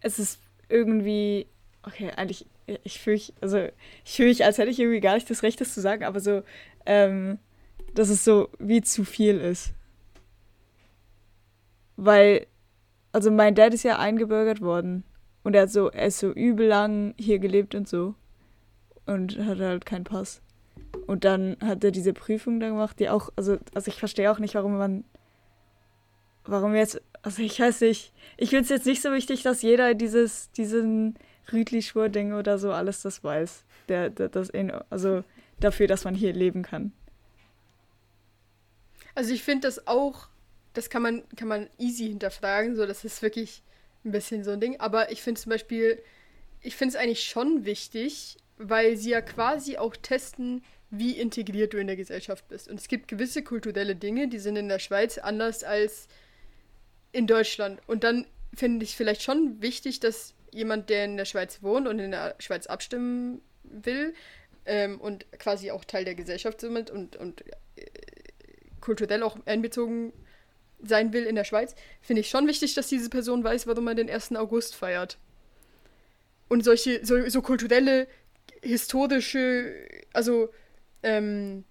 es ist irgendwie, okay, eigentlich, ich fühle mich, also ich fühle mich, als hätte ich irgendwie gar nicht das Recht, das zu sagen, aber so, ähm, dass es so wie zu viel ist. Weil, also mein Dad ist ja eingebürgert worden und er hat so, er ist so übel lang hier gelebt und so und hatte halt keinen Pass. Und dann hat er diese Prüfung da gemacht, die auch, also, also ich verstehe auch nicht, warum man, warum jetzt, also ich weiß nicht, ich finde es jetzt nicht so wichtig, dass jeder dieses, diesen Rütli-Schwur-Ding oder so alles das weiß. Der, der, das also dafür, dass man hier leben kann. Also ich finde das auch, das kann man, kann man easy hinterfragen, so das ist wirklich ein bisschen so ein Ding. Aber ich finde zum Beispiel, ich finde es eigentlich schon wichtig, weil sie ja quasi auch testen, wie integriert du in der Gesellschaft bist. Und es gibt gewisse kulturelle Dinge, die sind in der Schweiz anders als in Deutschland. Und dann finde ich vielleicht schon wichtig, dass jemand, der in der Schweiz wohnt und in der Schweiz abstimmen will ähm, und quasi auch Teil der Gesellschaft somit und, und kulturell auch einbezogen sein will in der Schweiz, finde ich schon wichtig, dass diese Person weiß, warum man den 1. August feiert. Und solche, so, so kulturelle, historische, also ähm,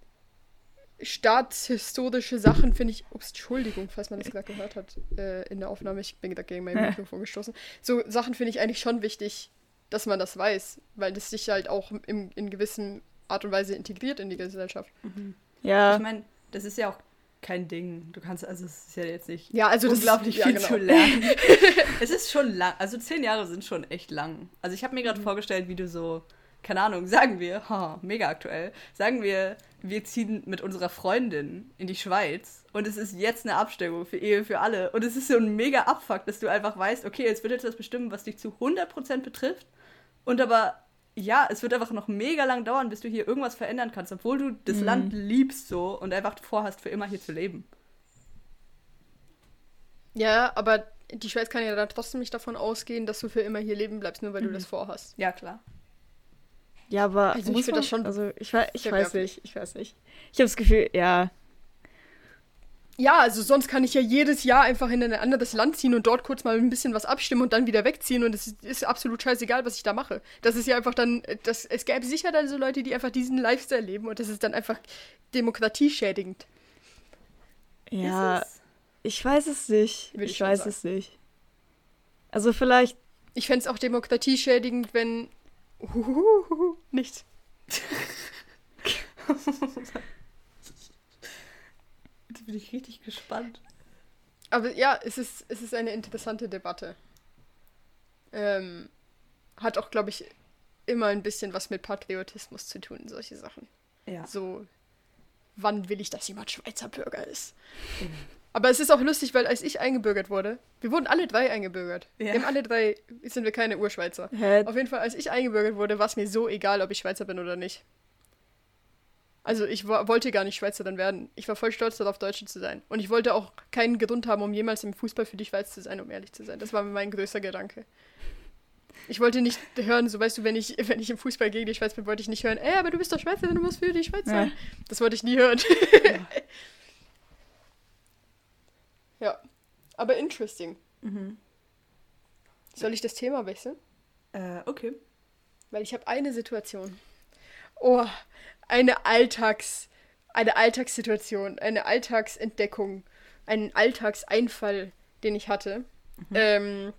staatshistorische Sachen finde ich, ups, Entschuldigung, falls man das gerade gehört hat äh, in der Aufnahme, ich bin gerade gegen mein. Mikrofon gestoßen. So Sachen finde ich eigentlich schon wichtig, dass man das weiß, weil das sich halt auch im, in gewissen Art und Weise integriert in die Gesellschaft. Ja, Ich meine, das ist ja auch kein Ding. Du kannst, also es ist ja jetzt nicht Ja, also das unglaublich ist, viel ja, genau. zu lernen. es ist schon lang, also zehn Jahre sind schon echt lang. Also ich habe mir gerade Mhm. vorgestellt, wie du so, keine Ahnung, sagen wir, ha, mega aktuell, sagen wir, wir ziehen mit unserer Freundin in die Schweiz und es ist jetzt eine Abstimmung für Ehe für alle und es ist so ein mega Abfuck, dass du einfach weißt, okay, jetzt wird jetzt das bestimmen, was dich zu 100% betrifft und aber ja, es wird einfach noch mega lang dauern, bis du hier irgendwas verändern kannst, obwohl du das Mhm. Land liebst so und einfach vorhast, für immer hier zu leben. Ja, aber die Schweiz kann ja dann trotzdem nicht davon ausgehen, dass du für immer hier leben bleibst, nur weil du das vorhast. Ja, klar. Ja, aber Also ich muss find man, das schon also ich, ich weiß nicht, ich weiß nicht. Ich habe das Gefühl, ja, Ja, also sonst kann ich ja jedes Jahr einfach in ein anderes Land ziehen und dort kurz mal ein bisschen was abstimmen und dann wieder wegziehen und es ist, absolut scheißegal, was ich da mache. Das ist ja einfach dann, das, es gäbe sicher dann so Leute, die einfach diesen Lifestyle leben und das ist dann einfach demokratieschädigend. ja, ich weiß es nicht. Ich ich weiß sagen. es nicht. Also vielleicht, Ich fände es auch demokratieschädigend, wenn. Uhuhuhu, nichts. Jetzt bin ich richtig gespannt. Aber ja, es ist, es ist eine interessante Debatte. Ähm, hat auch, glaube ich, immer ein bisschen was mit Patriotismus zu tun, solche Sachen. Ja. So, wann will ich, dass jemand Schweizer Bürger ist? Aber es ist auch lustig, weil als ich eingebürgert wurde, wir wurden alle drei eingebürgert. Ja. Wir haben alle drei, sind wir keine Urschweizer. hä, Auf jeden Fall, als ich eingebürgert wurde, war es mir so egal, ob ich Schweizer bin oder nicht. Also ich wo- wollte gar nicht Schweizerin werden. Ich war voll stolz darauf, Deutsche zu sein. Und ich wollte auch keinen Grund haben, um jemals im Fußball für die Schweiz zu sein, um ehrlich zu sein. Das war mein größter Gedanke. Ich wollte nicht hören, so weißt du, wenn ich, wenn ich im Fußball gegen die Schweiz bin, wollte ich nicht hören, ey, aber du bist doch Schweizerin, du musst für die Schweiz sein. Ja. Das wollte ich nie hören. ja. Aber interesting. Mhm. Soll ich das Thema wechseln? Äh, okay. Weil ich habe eine Situation. Oh, eine Alltags, eine Alltagssituation, eine Alltagsentdeckung, einen Alltagseinfall, den ich hatte. Ähm,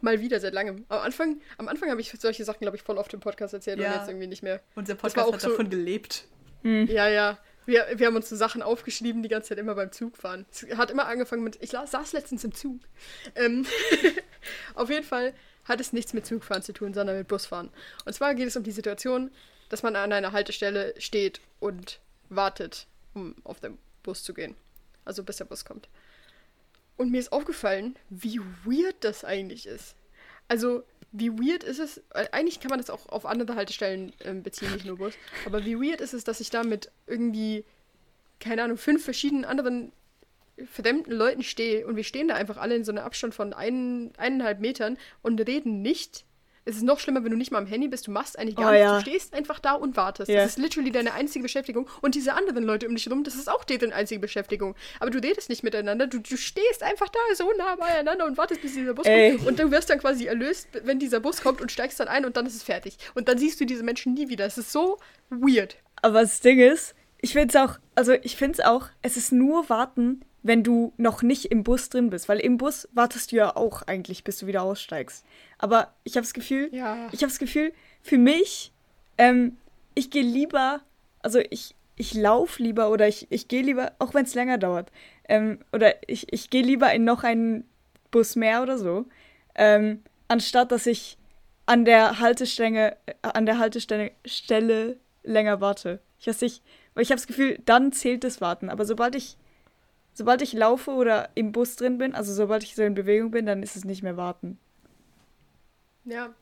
mal wieder seit langem. Am Anfang, am Anfang habe ich solche Sachen, glaube ich, voll oft im Podcast erzählt und Ja. jetzt irgendwie nicht mehr. Unser Das Podcast war auch hat so- davon gelebt. Ja, ja. Wir, wir haben uns so Sachen aufgeschrieben, die ganze Zeit immer beim Zugfahren. Es hat immer angefangen mit, ich saß letztens im Zug. Ähm, auf jeden Fall hat es nichts mit Zugfahren zu tun, sondern mit Busfahren. Und zwar geht es um die Situation, dass man an einer Haltestelle steht und wartet, um auf den Bus zu gehen. Also bis der Bus kommt. Und mir ist aufgefallen, wie weird das eigentlich ist. Also, wie weird ist es, äh, eigentlich kann man das auch auf andere Haltestellen äh, beziehen, nicht nur Bus, aber wie weird ist es, dass ich da mit irgendwie, keine Ahnung, fünf verschiedenen anderen fremden Leuten stehe und wir stehen da einfach alle in so einem Abstand von ein, eineinhalb Metern und reden nicht. Es ist noch schlimmer, wenn du nicht mal am Handy bist, du machst eigentlich gar Oh, nichts. ja. Du stehst einfach da und wartest. Ja. Das ist literally deine einzige Beschäftigung. Und diese anderen Leute um dich herum, das ist auch deren einzige Beschäftigung. Aber du redest nicht miteinander. Du, du stehst einfach da so nah beieinander und wartest, bis dieser Bus Ey. kommt. Und du wirst dann quasi erlöst, wenn dieser Bus kommt und steigst dann ein und dann ist es fertig. Und dann siehst du diese Menschen nie wieder. Es ist so weird. Aber das Ding ist, ich finde es auch, also ich finde es auch, es ist nur warten, wenn du noch nicht im Bus drin bist. Weil im Bus wartest du ja auch eigentlich, bis du wieder aussteigst. Aber ich habe das Gefühl, Ja. ich habe das Gefühl, für mich, ähm, ich gehe lieber, also ich, ich laufe lieber oder ich, ich gehe lieber, auch wenn es länger dauert, ähm, oder ich, ich gehe lieber in noch einen Bus mehr oder so, ähm, anstatt dass ich an der Haltestelle, äh, an der Haltestelle Stelle länger warte. Ich weiß nicht, weil ich habe das Gefühl, dann zählt das Warten. Aber sobald ich, sobald ich laufe oder im Bus drin bin, also sobald ich so in Bewegung bin, dann ist es nicht mehr Warten. Ja.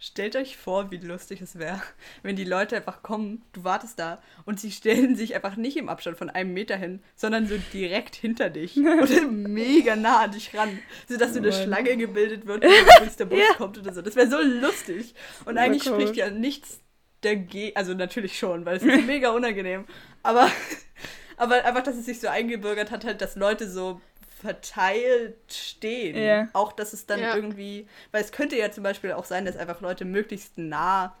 Stellt euch vor, wie lustig es wäre, wenn die Leute einfach kommen, du wartest da und sie stellen sich einfach nicht im Abstand von einem Meter hin, sondern so direkt hinter dich oder mega nah an dich ran, sodass so eine Mann. Schlange gebildet wird, bis der Bus Ja. kommt oder so. Das wäre so lustig. Und Voll eigentlich spricht ja nichts dagegen, also natürlich schon, weil es ist mega unangenehm, aber, aber einfach, dass es sich so eingebürgert hat, halt, dass Leute so verteilt stehen. Ja. Auch, dass es dann Ja. irgendwie, weil es könnte ja zum Beispiel auch sein, dass einfach Leute möglichst nah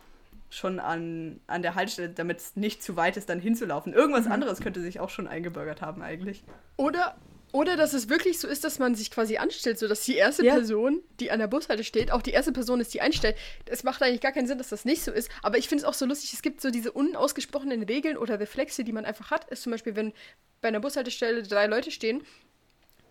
schon an, an der Haltestelle, damit es nicht zu weit ist, dann hinzulaufen. Irgendwas anderes könnte sich auch schon eingebürgert haben eigentlich. Oder, oder dass es wirklich so ist, dass man sich quasi anstellt, sodass die erste Ja. Person, die an der Bushalte steht, auch die erste Person ist, die einstellt. Es macht eigentlich gar keinen Sinn, dass das nicht so ist. Aber ich finde es auch so lustig, es gibt so diese unausgesprochenen Regeln oder Reflexe, die man einfach hat. Ist zum Beispiel, wenn bei einer Bushaltestelle drei Leute stehen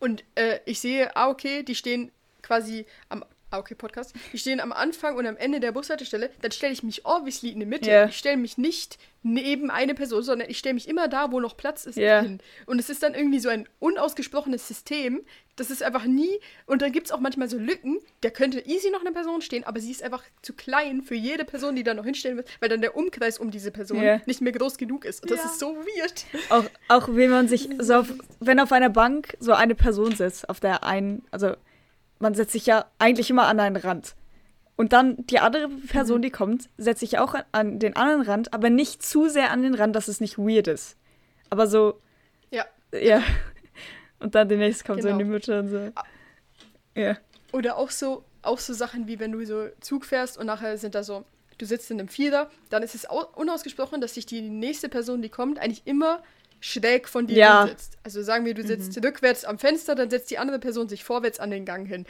und äh, ich sehe, ah, okay, die stehen quasi am. Ah, okay, Podcast. Die stehen am Anfang und am Ende der Bushaltestelle, dann stelle ich mich obviously in die Mitte. Ja. Ich stelle mich nicht neben eine Person, sondern ich stelle mich immer da, wo noch Platz ist, Ja. hin. Und es ist dann irgendwie so ein unausgesprochenes System, das ist einfach nie. Und dann gibt es auch manchmal so Lücken, da könnte easy noch eine Person stehen, aber sie ist einfach zu klein für jede Person, die da noch hinstellen wird, weil dann der Umkreis um diese Person Ja. nicht mehr groß genug ist. Und das Ja. ist so weird. Auch, auch wenn man sich so auf, wenn auf einer Bank so eine Person sitzt, auf der einen, also man setzt sich ja eigentlich immer an einen Rand. Und dann die andere Person, die kommt, setzt sich auch an, an den anderen Rand, aber nicht zu sehr an den Rand, dass es nicht weird ist. Aber so, Ja. ja. Und dann demnächst kommt so in die Genau. Mitte und so. Ja. Oder auch so, auch so Sachen wie wenn du so Zug fährst und nachher sind da so, du sitzt in einem Vierer, dann ist es au- unausgesprochen, dass sich die nächste Person, die kommt, eigentlich immer schräg von dir Ja. hinsetzt. Also sagen wir, du sitzt rückwärts am Fenster, dann setzt die andere Person sich vorwärts an den Gang hin.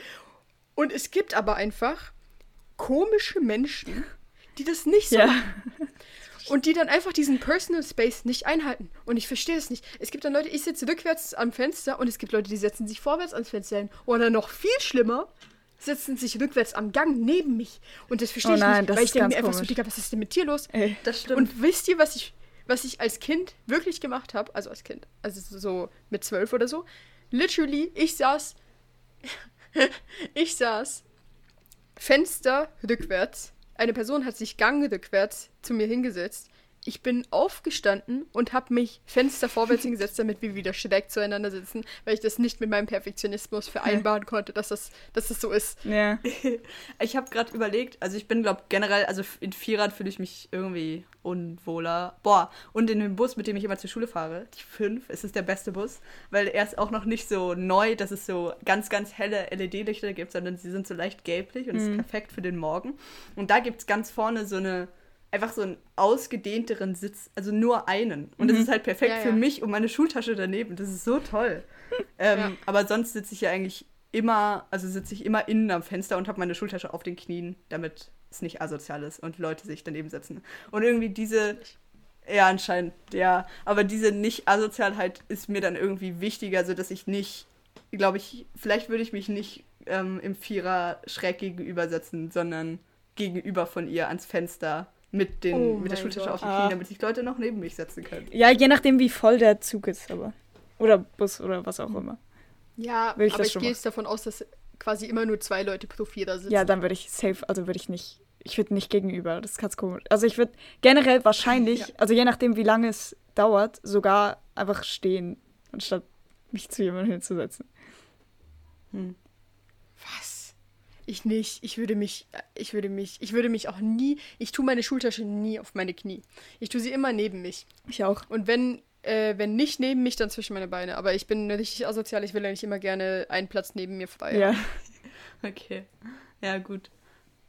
Und es gibt aber einfach komische Menschen, die das nicht so Ja. machen. Und die dann einfach diesen Personal Space nicht einhalten. Und ich verstehe das nicht. Es gibt dann Leute, ich sitze rückwärts am Fenster und es gibt Leute, die setzen sich vorwärts ans Fenster hin. Oder noch viel schlimmer, setzen sich rückwärts am Gang neben mich. Und das verstehe Oh ich nein, nicht, das weil ist ich denke mir ganz einfach so, komisch. Digga, was ist denn mit dir los? Ey. Das stimmt. Und wisst ihr, was ich, was ich als Kind wirklich gemacht habe? Also als Kind, also so mit zwölf oder so. Literally, ich saß, ich saß Fenster rückwärts. Eine Person hat sich Gang rückwärts zu mir hingesetzt. Ich bin aufgestanden und habe mich Fenster vorwärts hingesetzt, damit wir wieder schräg zueinander sitzen, weil ich das nicht mit meinem Perfektionismus vereinbaren konnte, dass das, dass das so ist. Ja. Ich habe gerade überlegt, also ich bin, glaube generell, also in Vierrad fühle ich mich irgendwie unwohler. Boah, und in dem Bus, mit dem ich immer zur Schule fahre, die 5, ist es der beste Bus, weil er ist auch noch nicht so neu, dass es so ganz, ganz helle LED-Lichter gibt, sondern sie sind so leicht gelblich und ist perfekt für den Morgen. Und da gibt es ganz vorne so eine, einfach so einen ausgedehnteren Sitz, also nur einen. Und das ist halt perfekt Ja, für ja. mich und meine Schultasche daneben. Das ist so toll. ähm, Ja. Aber sonst sitze ich ja eigentlich immer, also sitze ich immer innen am Fenster und habe meine Schultasche auf den Knien, damit es nicht asozial ist und Leute sich daneben setzen. Und irgendwie diese, ja anscheinend, ja, aber diese Nicht-Asozialheit ist mir dann irgendwie wichtiger, so dass ich nicht, glaube ich, vielleicht würde ich mich nicht ähm, im Vierer schräg gegenüber sitzen, sondern gegenüber von ihr ans Fenster mit, den, Oh mit der Schultasche Gott. auf die Knie, Ah. damit sich Leute noch neben mich setzen können. Ja, je nachdem, wie voll der Zug ist, aber. Oder Bus oder was auch immer. Ja, ich aber das ich gehe jetzt davon aus, dass quasi immer nur zwei Leute pro Vierer sitzen. Ja, dann würde ich safe, also würde ich nicht. Ich würde nicht gegenüber. Das ist ganz komisch. Also ich würde generell wahrscheinlich, Ja. also je nachdem, wie lange es dauert, sogar einfach stehen, anstatt mich zu jemandem hinzusetzen. Hm. Was? Ich nicht. Ich würde mich, ich würde mich, ich würde mich auch nie, ich tue meine Schultasche nie auf meine Knie. Ich tue sie immer neben mich. Ich auch. Und wenn, äh, wenn nicht neben mich, dann zwischen meine Beine. Aber ich bin richtig asozial, ich will eigentlich immer gerne einen Platz neben mir frei. Ja. Okay. Ja, gut.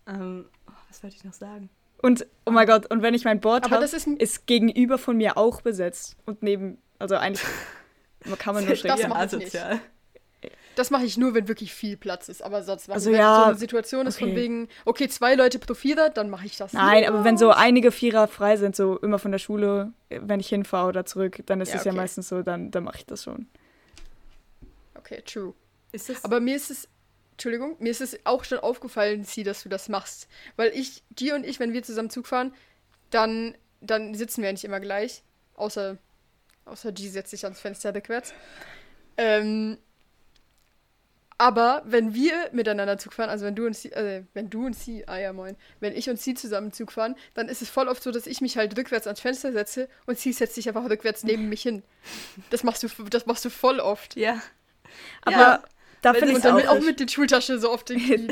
Ähm, oh, was wollte ich noch sagen? Und, oh mein Gott, und wenn ich mein Board habe, das ist ist gegenüber von mir auch besetzt. Und neben, also eigentlich kann man nur schräg Das ja, asozial. Das mache ich nur, wenn wirklich viel Platz ist. Aber sonst Also wenn ja, so eine Situation ist von okay. wegen, okay, zwei Leute pro Vierer, dann mache ich das. Nein, Ja. aber wenn so einige Vierer frei sind, so immer von der Schule, wenn ich hinfahre oder zurück, dann ist Ja, es ja okay. meistens so, dann, dann mache ich das schon. Okay, true. Ist das Aber mir ist es, Entschuldigung, mir ist es auch schon aufgefallen, Sie, dass du das machst. Weil ich, dir und ich, wenn wir zusammen Zug fahren, dann, dann sitzen wir nicht immer gleich. Außer, außer G setzt sich ans Fenster rückwärts. Ähm, aber wenn wir miteinander Zug fahren, also wenn du und sie, äh, wenn du und sie, ah ja moin, wenn ich und sie zusammen Zug fahren, dann ist es voll oft so, dass ich mich halt rückwärts ans Fenster setze und sie setzt sich einfach rückwärts neben mich hin. Das machst du, das machst du voll oft. Ja. Aber Ja, da finde ich Und dann auch. mit, auch mit der Schultasche so auf den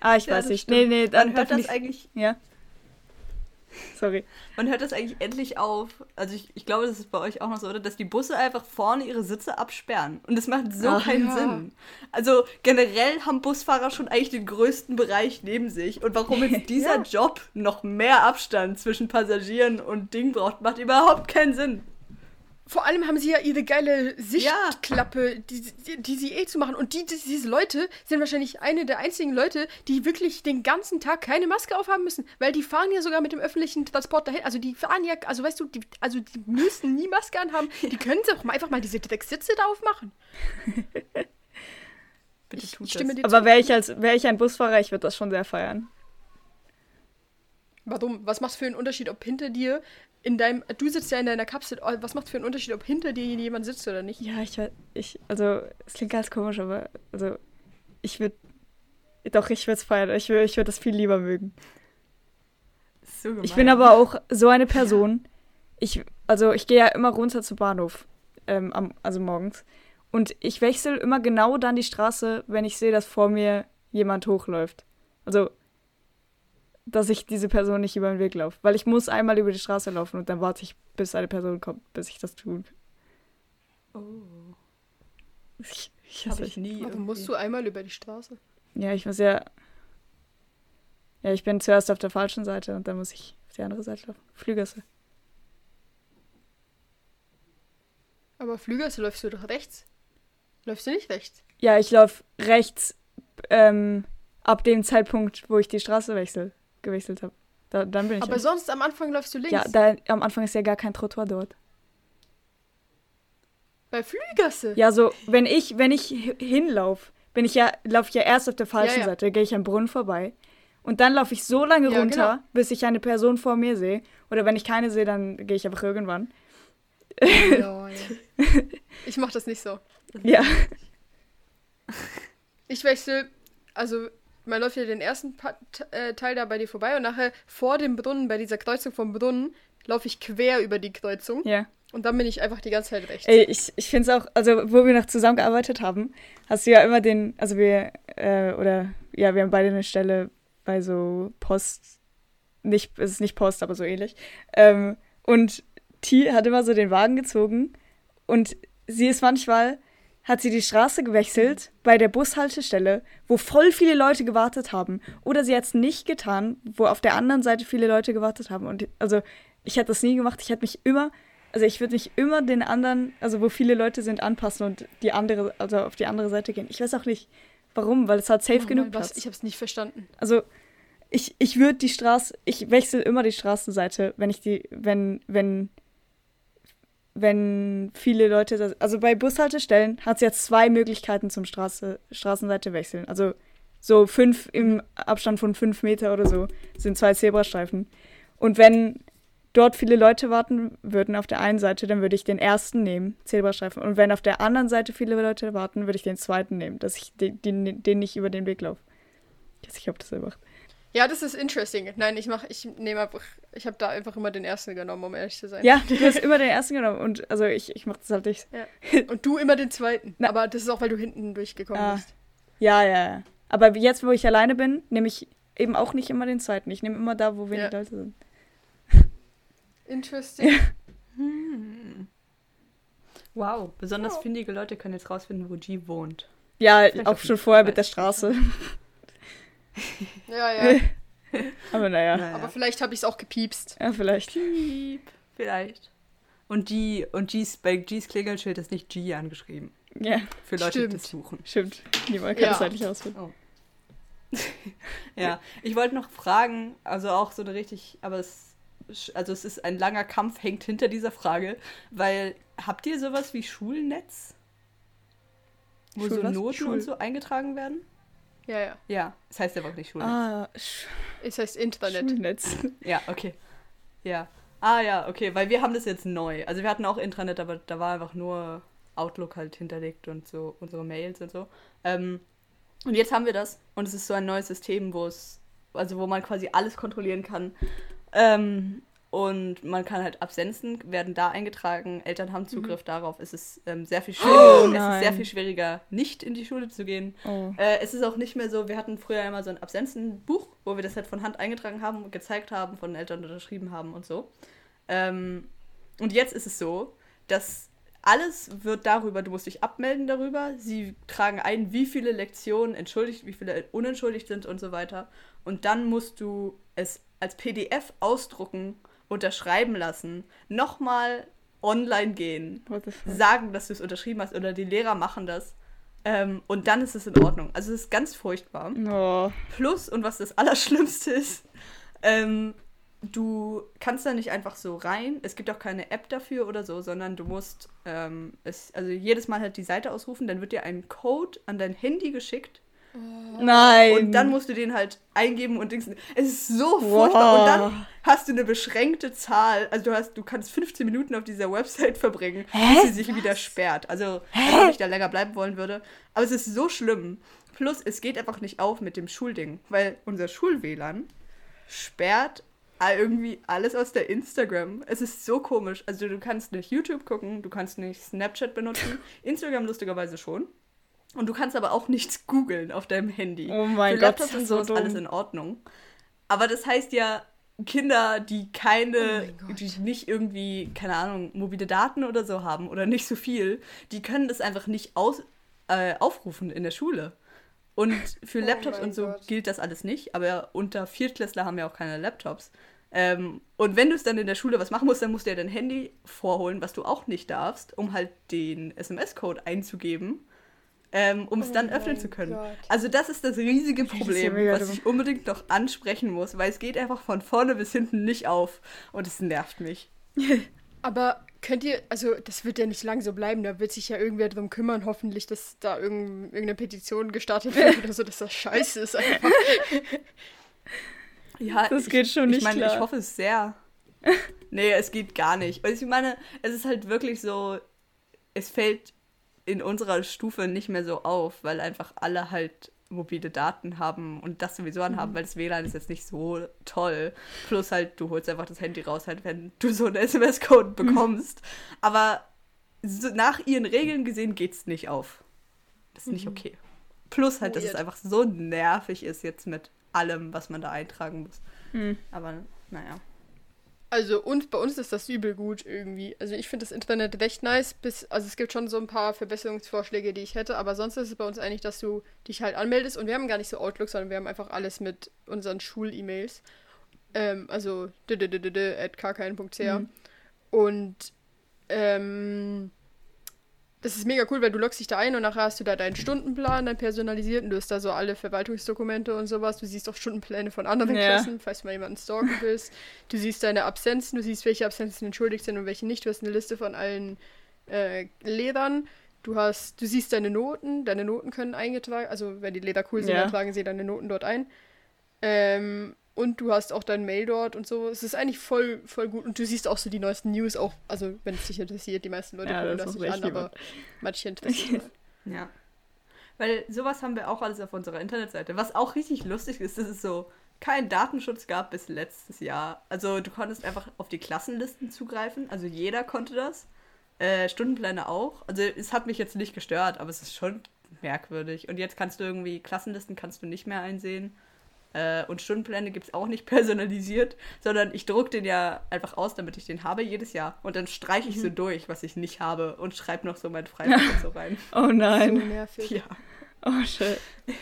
ah, ich Ja, weiß nicht. stimmt. Nee, nee, dann, Man dann hört das ich, eigentlich Ja. Sorry. Man hört das eigentlich endlich auf. Also ich, ich glaube, das ist bei euch auch noch so, oder? Dass die Busse einfach vorne ihre Sitze absperren. Und das macht so Ach, keinen ja. Sinn. Also generell haben Busfahrer schon eigentlich den größten Bereich neben sich. Und warum jetzt dieser Ja. Job noch mehr Abstand zwischen Passagieren und Ding braucht, macht überhaupt keinen Sinn. Vor allem haben sie ja ihre geile Sichtklappe, die, die, die sie eh zu machen. Und die, die, diese Leute sind wahrscheinlich eine der einzigen Leute, die wirklich den ganzen Tag keine Maske aufhaben müssen. Weil die fahren ja sogar mit dem öffentlichen Transport dahin. Also die fahren ja, also weißt du, die, also die müssen nie Maske anhaben. Die können doch mal einfach mal diese Drecksitze da aufmachen. Bitte Ich, tut ich stimme das. dir Aber zu. wäre ich als wäre ich ein Busfahrer, ich würde das schon sehr feiern. Warum? Was macht für einen Unterschied, ob hinter dir in deinem, du sitzt ja in deiner Kapsel, oh, was macht für einen Unterschied, ob hinter dir jemand sitzt oder nicht? Ja, ich weiß, ich, also, es klingt ganz komisch, aber, also, ich würde, doch, ich würde es feiern. Ich würde ich würd das viel lieber mögen. So gemein. Ich bin aber auch so eine Person, ich, also, ich gehe ja immer runter zum Bahnhof, ähm, am, also morgens. Und ich wechsle immer genau dann die Straße, wenn ich sehe, dass vor mir jemand hochläuft. Also, dass ich diese Person nicht über den Weg laufe. Weil ich muss einmal über die Straße laufen und dann warte ich, bis eine Person kommt, bis ich das tue. Oh, Ich, ich, habe weiß ich nie. Warum musst du einmal über die Straße? Ja, ich muss ja. Ja, ich bin zuerst auf der falschen Seite und dann muss ich auf die andere Seite laufen. Flügerse. Aber Flügers läufst du doch rechts. Läufst du nicht rechts? Ja, ich laufe rechts ähm, ab dem Zeitpunkt, wo ich die Straße wechsel, gewechselt habe. Da, dann bin ich. Aber sonst am Anfang läufst du links. ja, da, am Anfang ist ja gar kein Trottoir dort. Bei Flügasse. Ja, so, wenn ich, wenn ich hi- hinlauf, bin ich ja, laufe ich ja erst auf der falschen Ja, ja. Seite, gehe ich am Brunnen vorbei. Und dann laufe ich so lange Ja, runter, genau. bis ich eine Person vor mir sehe. Oder wenn ich keine sehe, dann gehe ich einfach irgendwann. Ja. Ich mach das nicht so. Ja. Ich wechsle, also man läuft ja den ersten pa äh, Teil da bei dir vorbei und nachher vor dem Brunnen, bei dieser Kreuzung vom Brunnen, laufe ich quer über die Kreuzung Ja. und dann bin ich einfach die ganze Zeit rechts. Ey, ich, ich finde es auch, also wo wir noch zusammengearbeitet haben, hast du ja immer den, also wir, äh, oder ja, wir haben beide eine Stelle bei so Post, nicht, es ist nicht Post, aber so ähnlich. Ähm, und T hat immer so den Wagen gezogen und sie ist manchmal, hat sie die Straße gewechselt bei der Bushaltestelle, wo voll viele Leute gewartet haben. Oder sie hat es nicht getan, wo auf der anderen Seite viele Leute gewartet haben. Und also ich hätte das nie gemacht. Ich hätte mich immer, also ich würde mich immer den anderen, also wo viele Leute sind, anpassen und die andere, also auf die andere Seite gehen. Ich weiß auch nicht, warum, weil es hat safe Nochmal, genug was? Platz. Ich hab's nicht verstanden. Also ich, ich würde die Straße, ich wechsle immer die Straßenseite, wenn ich die, wenn, wenn, wenn viele Leute, das, also bei Bushaltestellen hat es ja zwei Möglichkeiten zum Straße, Straßenseite wechseln. Also so fünf im Abstand von fünf Meter oder so sind zwei Zebrastreifen. Und wenn dort viele Leute warten würden auf der einen Seite, dann würde ich den ersten nehmen, Zebrastreifen. Und wenn auf der anderen Seite viele Leute warten, würde ich den zweiten nehmen, dass ich den, den, den nicht über den Weg laufe. Ich weiß nicht, ob das er macht. Ja, das ist interesting. Nein, ich mache, ich nehme einfach, ich habe da einfach immer den ersten genommen, um ehrlich zu sein. Ja, du hast immer den ersten genommen und also ich, ich mache das halt nicht. Ja. Und du immer den zweiten. Na. Aber das ist auch, weil du hinten durchgekommen Ah. bist. Ja, ja, ja. Aber jetzt, wo ich alleine bin, nehme ich eben auch nicht immer den zweiten. Ich nehme immer da, wo wenig Ja. Leute sind. Interesting. Wow, besonders Wow. findige Leute können jetzt rausfinden, wo G wohnt. Ja, Vielleicht auch schon vorher mit der Straße. Ja, ja. Aber naja, Naja. Aber vielleicht habe ich es auch gepiepst. ja, vielleicht. Piep, vielleicht. Und G und G's, bei G's Klingelschild ist nicht G angeschrieben. Ja, Für Leute, die Stimmt. das suchen. stimmt. Niemand kann Ja. das halt nicht rausfinden. Ja, ich wollte noch fragen, also auch so eine richtig, aber es, also es ist ein langer Kampf, hängt hinter dieser Frage, weil habt ihr sowas wie Schulnetz? Wo Schul so? Noten Schul- und so eingetragen werden? Ja, ja. Ja, es heißt aber auch nicht Schulnetz. Ah, Sch Es heißt Internet. Schulnetz. Ja, okay. Ja. Ah ja, okay, weil wir haben das jetzt neu. Also wir hatten auch Intranet, aber da war einfach nur Outlook halt hinterlegt und so unsere Mails und so. Ähm, und jetzt haben wir das und es ist so ein neues System, wo es, also wo man quasi alles kontrollieren kann. Ähm, und man kann halt Absenzen werden da eingetragen, Eltern haben Zugriff darauf. Es ist ähm, sehr viel schwieriger, es ist sehr viel schwieriger, nicht in die Schule zu gehen. Oh. Äh, es ist auch nicht mehr so, wir hatten früher immer so ein Absenzenbuch, wo wir das halt von Hand eingetragen haben gezeigt haben, von den Eltern unterschrieben haben und so. Ähm, und jetzt ist es so, dass alles wird darüber, du musst dich abmelden darüber. Sie tragen ein, wie viele Lektionen entschuldigt, wie viele unentschuldigt sind und so weiter. Und dann musst du es als PDF ausdrucken, unterschreiben lassen, nochmal online gehen, sagen, dass du es unterschrieben hast oder die Lehrer machen das. Ähm, und dann ist es in Ordnung. Also es ist ganz furchtbar. Oh. Plus, und was das Allerschlimmste ist, ähm, du kannst da nicht einfach so rein. Es gibt auch keine App dafür oder so, sondern du musst ähm, es, also jedes Mal halt die Seite ausrufen, dann wird dir ein Code an dein Handy geschickt Nein. und dann musst du den halt eingeben und Dings. Es ist so furchtbar. Und dann hast du eine beschränkte Zahl. Also du hast, du kannst 15 Minuten auf dieser Website verbringen, bis sie sich wieder sperrt. Also als ob ich da länger bleiben wollen würde. Aber es ist so schlimm. Plus, es geht einfach nicht auf mit dem Schulding, weil unser Schul-WLAN sperrt irgendwie alles aus der Instagram. Es ist so komisch. Also du kannst nicht YouTube gucken, du kannst nicht Snapchat benutzen, Instagram lustigerweise schon. Und du kannst aber auch nichts googeln auf deinem Handy. Oh mein Für Gott, Laptops das ist so dumm. alles in Ordnung. Aber das heißt ja, Kinder, die keine, die nicht irgendwie, keine Ahnung, mobile Daten oder so haben oder nicht so viel, die können das einfach nicht aus, äh, aufrufen in der Schule. Und für Oh Laptops mein und so Gott. gilt das alles nicht, aber unter Viertklässler haben ja auch keine Laptops. Ähm, und wenn du es dann in der Schule was machen musst, dann musst du ja dein Handy vorholen, was du auch nicht darfst, um halt den SMS-Code einzugeben, ähm, um es Oh dann öffnen zu können. Gott. Also das ist das riesige ja Problem, mega was ich unbedingt noch ansprechen muss, weil es geht einfach von vorne bis hinten nicht auf und es nervt mich. Aber könnt ihr, also das wird ja nicht lang so bleiben, da wird sich ja irgendwer drum kümmern, hoffentlich, dass da irgend, irgendeine Petition gestartet wird oder so, dass das scheiße ist einfach. Ja, Das ich, geht schon ich nicht meine, klar. ich hoffe es sehr. nee, es geht gar nicht. Also ich meine, es ist halt wirklich so, es fällt in unserer Stufe nicht mehr so auf, weil einfach alle halt mobile Daten haben und das sowieso anhaben, weil das WLAN ist jetzt nicht so toll. Plus halt, du holst einfach das Handy raus, halt, wenn du so einen SMS-Code bekommst. Aber so nach ihren Regeln gesehen geht's nicht auf. Das ist nicht okay. Plus halt, dass es einfach so nervig ist jetzt mit allem, was man da eintragen muss. Hm. Aber naja. Also und bei uns ist das übel gut irgendwie. Also ich finde das Internet recht nice, bis, also es gibt schon so ein paar Verbesserungsvorschläge, die ich hätte, aber sonst ist es bei uns eigentlich, dass du dich halt anmeldest und wir haben gar nicht so Outlook, sondern wir haben einfach alles mit unseren Schul-E-Mails. Ähm, also at kkn.ch Mhm. und ähm, das ist mega cool, weil du loggst dich da ein und nachher hast du da deinen Stundenplan, deinen personalisierten, du hast da so alle Verwaltungsdokumente und sowas. Du siehst auch Stundenpläne von anderen Ja. Klassen, falls du mal jemanden stalken willst. Du siehst deine Absenzen, du siehst, welche Absenzen entschuldigt sind und welche nicht. Du hast eine Liste von allen äh, Lehrern. Du hast, du siehst deine Noten, deine Noten können eingetragen, also wenn die Lehrer cool sind, Ja. dann tragen sie deine Noten dort ein. Ähm, und du hast auch dein Mail dort und so. Es ist eigentlich voll, voll gut. Und du siehst auch so die neuesten News, auch, also wenn es dich interessiert, die meisten Leute Ja, gucken das nicht an, aber manche interessiert. Ja. Weil sowas haben wir auch alles auf unserer Internetseite. Was auch richtig lustig ist, dass es so keinen Datenschutz gab bis letztes Jahr. Also du konntest einfach auf die Klassenlisten zugreifen. Also jeder konnte das. Äh, Stundenpläne auch. Also es hat mich jetzt nicht gestört, aber es ist schon merkwürdig. Und jetzt kannst du irgendwie, Klassenlisten kannst du nicht mehr einsehen. Äh, und Stundenpläne gibt es auch nicht personalisiert, sondern ich druck den ja einfach aus, damit ich den habe jedes Jahr. Und dann streiche ich so durch, was ich nicht habe und schreibe noch so mein Freizeit so rein. Oh so nein. nervig. Ja. Oh shit.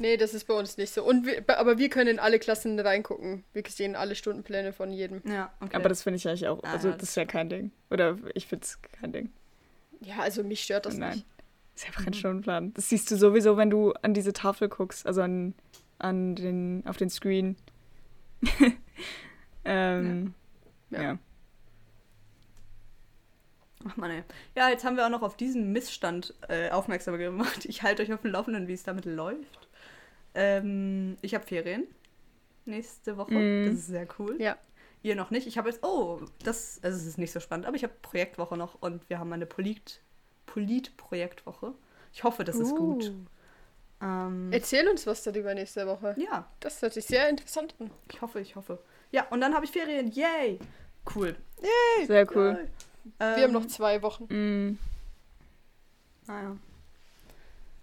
Nee, das ist bei uns nicht so. Und wir, aber wir können in alle Klassen reingucken. Wir sehen alle Stundenpläne von jedem. Ja, okay. Aber das finde ich eigentlich auch. Ah, Also, ja, das ist ja kein Ding. Oder ich finde es kein Ding. Ja, also mich stört das Nein. nicht. Ist einfach ein Stundenplan. Das siehst du sowieso, wenn du an diese Tafel guckst, also an, an den, auf den Screen. ähm, Ja. ja. Ach man, ey. Ja, jetzt haben wir auch noch auf diesen Missstand äh, aufmerksam gemacht. Ich halte euch auf dem Laufenden, wie es damit läuft. Ähm, ich habe Ferien nächste Woche. Mm. Das ist sehr cool. Ja. Ihr noch nicht. Ich habe jetzt, oh, das, also es ist nicht so spannend, aber ich habe Projektwoche noch und wir haben eine Polit, Polit-Projektwoche. Ich hoffe, das ist gut. Ähm, Erzähl uns was darüber nächste Woche. ja, Das hört sich sehr interessant an. ich hoffe, ich hoffe. Ja, und dann habe ich Ferien. Yay! Cool. Sehr cool. Yay. Wir haben Ähm, noch zwei Wochen. Mm, Naja.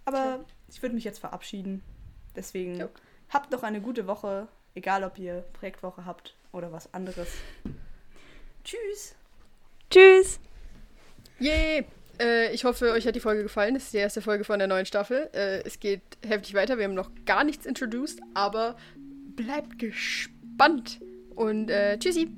Aber ich würde mich jetzt verabschieden. Deswegen Jo. habt noch eine gute Woche, egal ob ihr Projektwoche habt oder was anderes. Tschüss. Tschüss. Yay! Äh, ich hoffe, euch hat die Folge gefallen. Das ist die erste Folge von der neuen Staffel. Äh, es geht heftig weiter. Wir haben noch gar nichts introduced, aber bleibt gespannt. Und äh, tschüssi!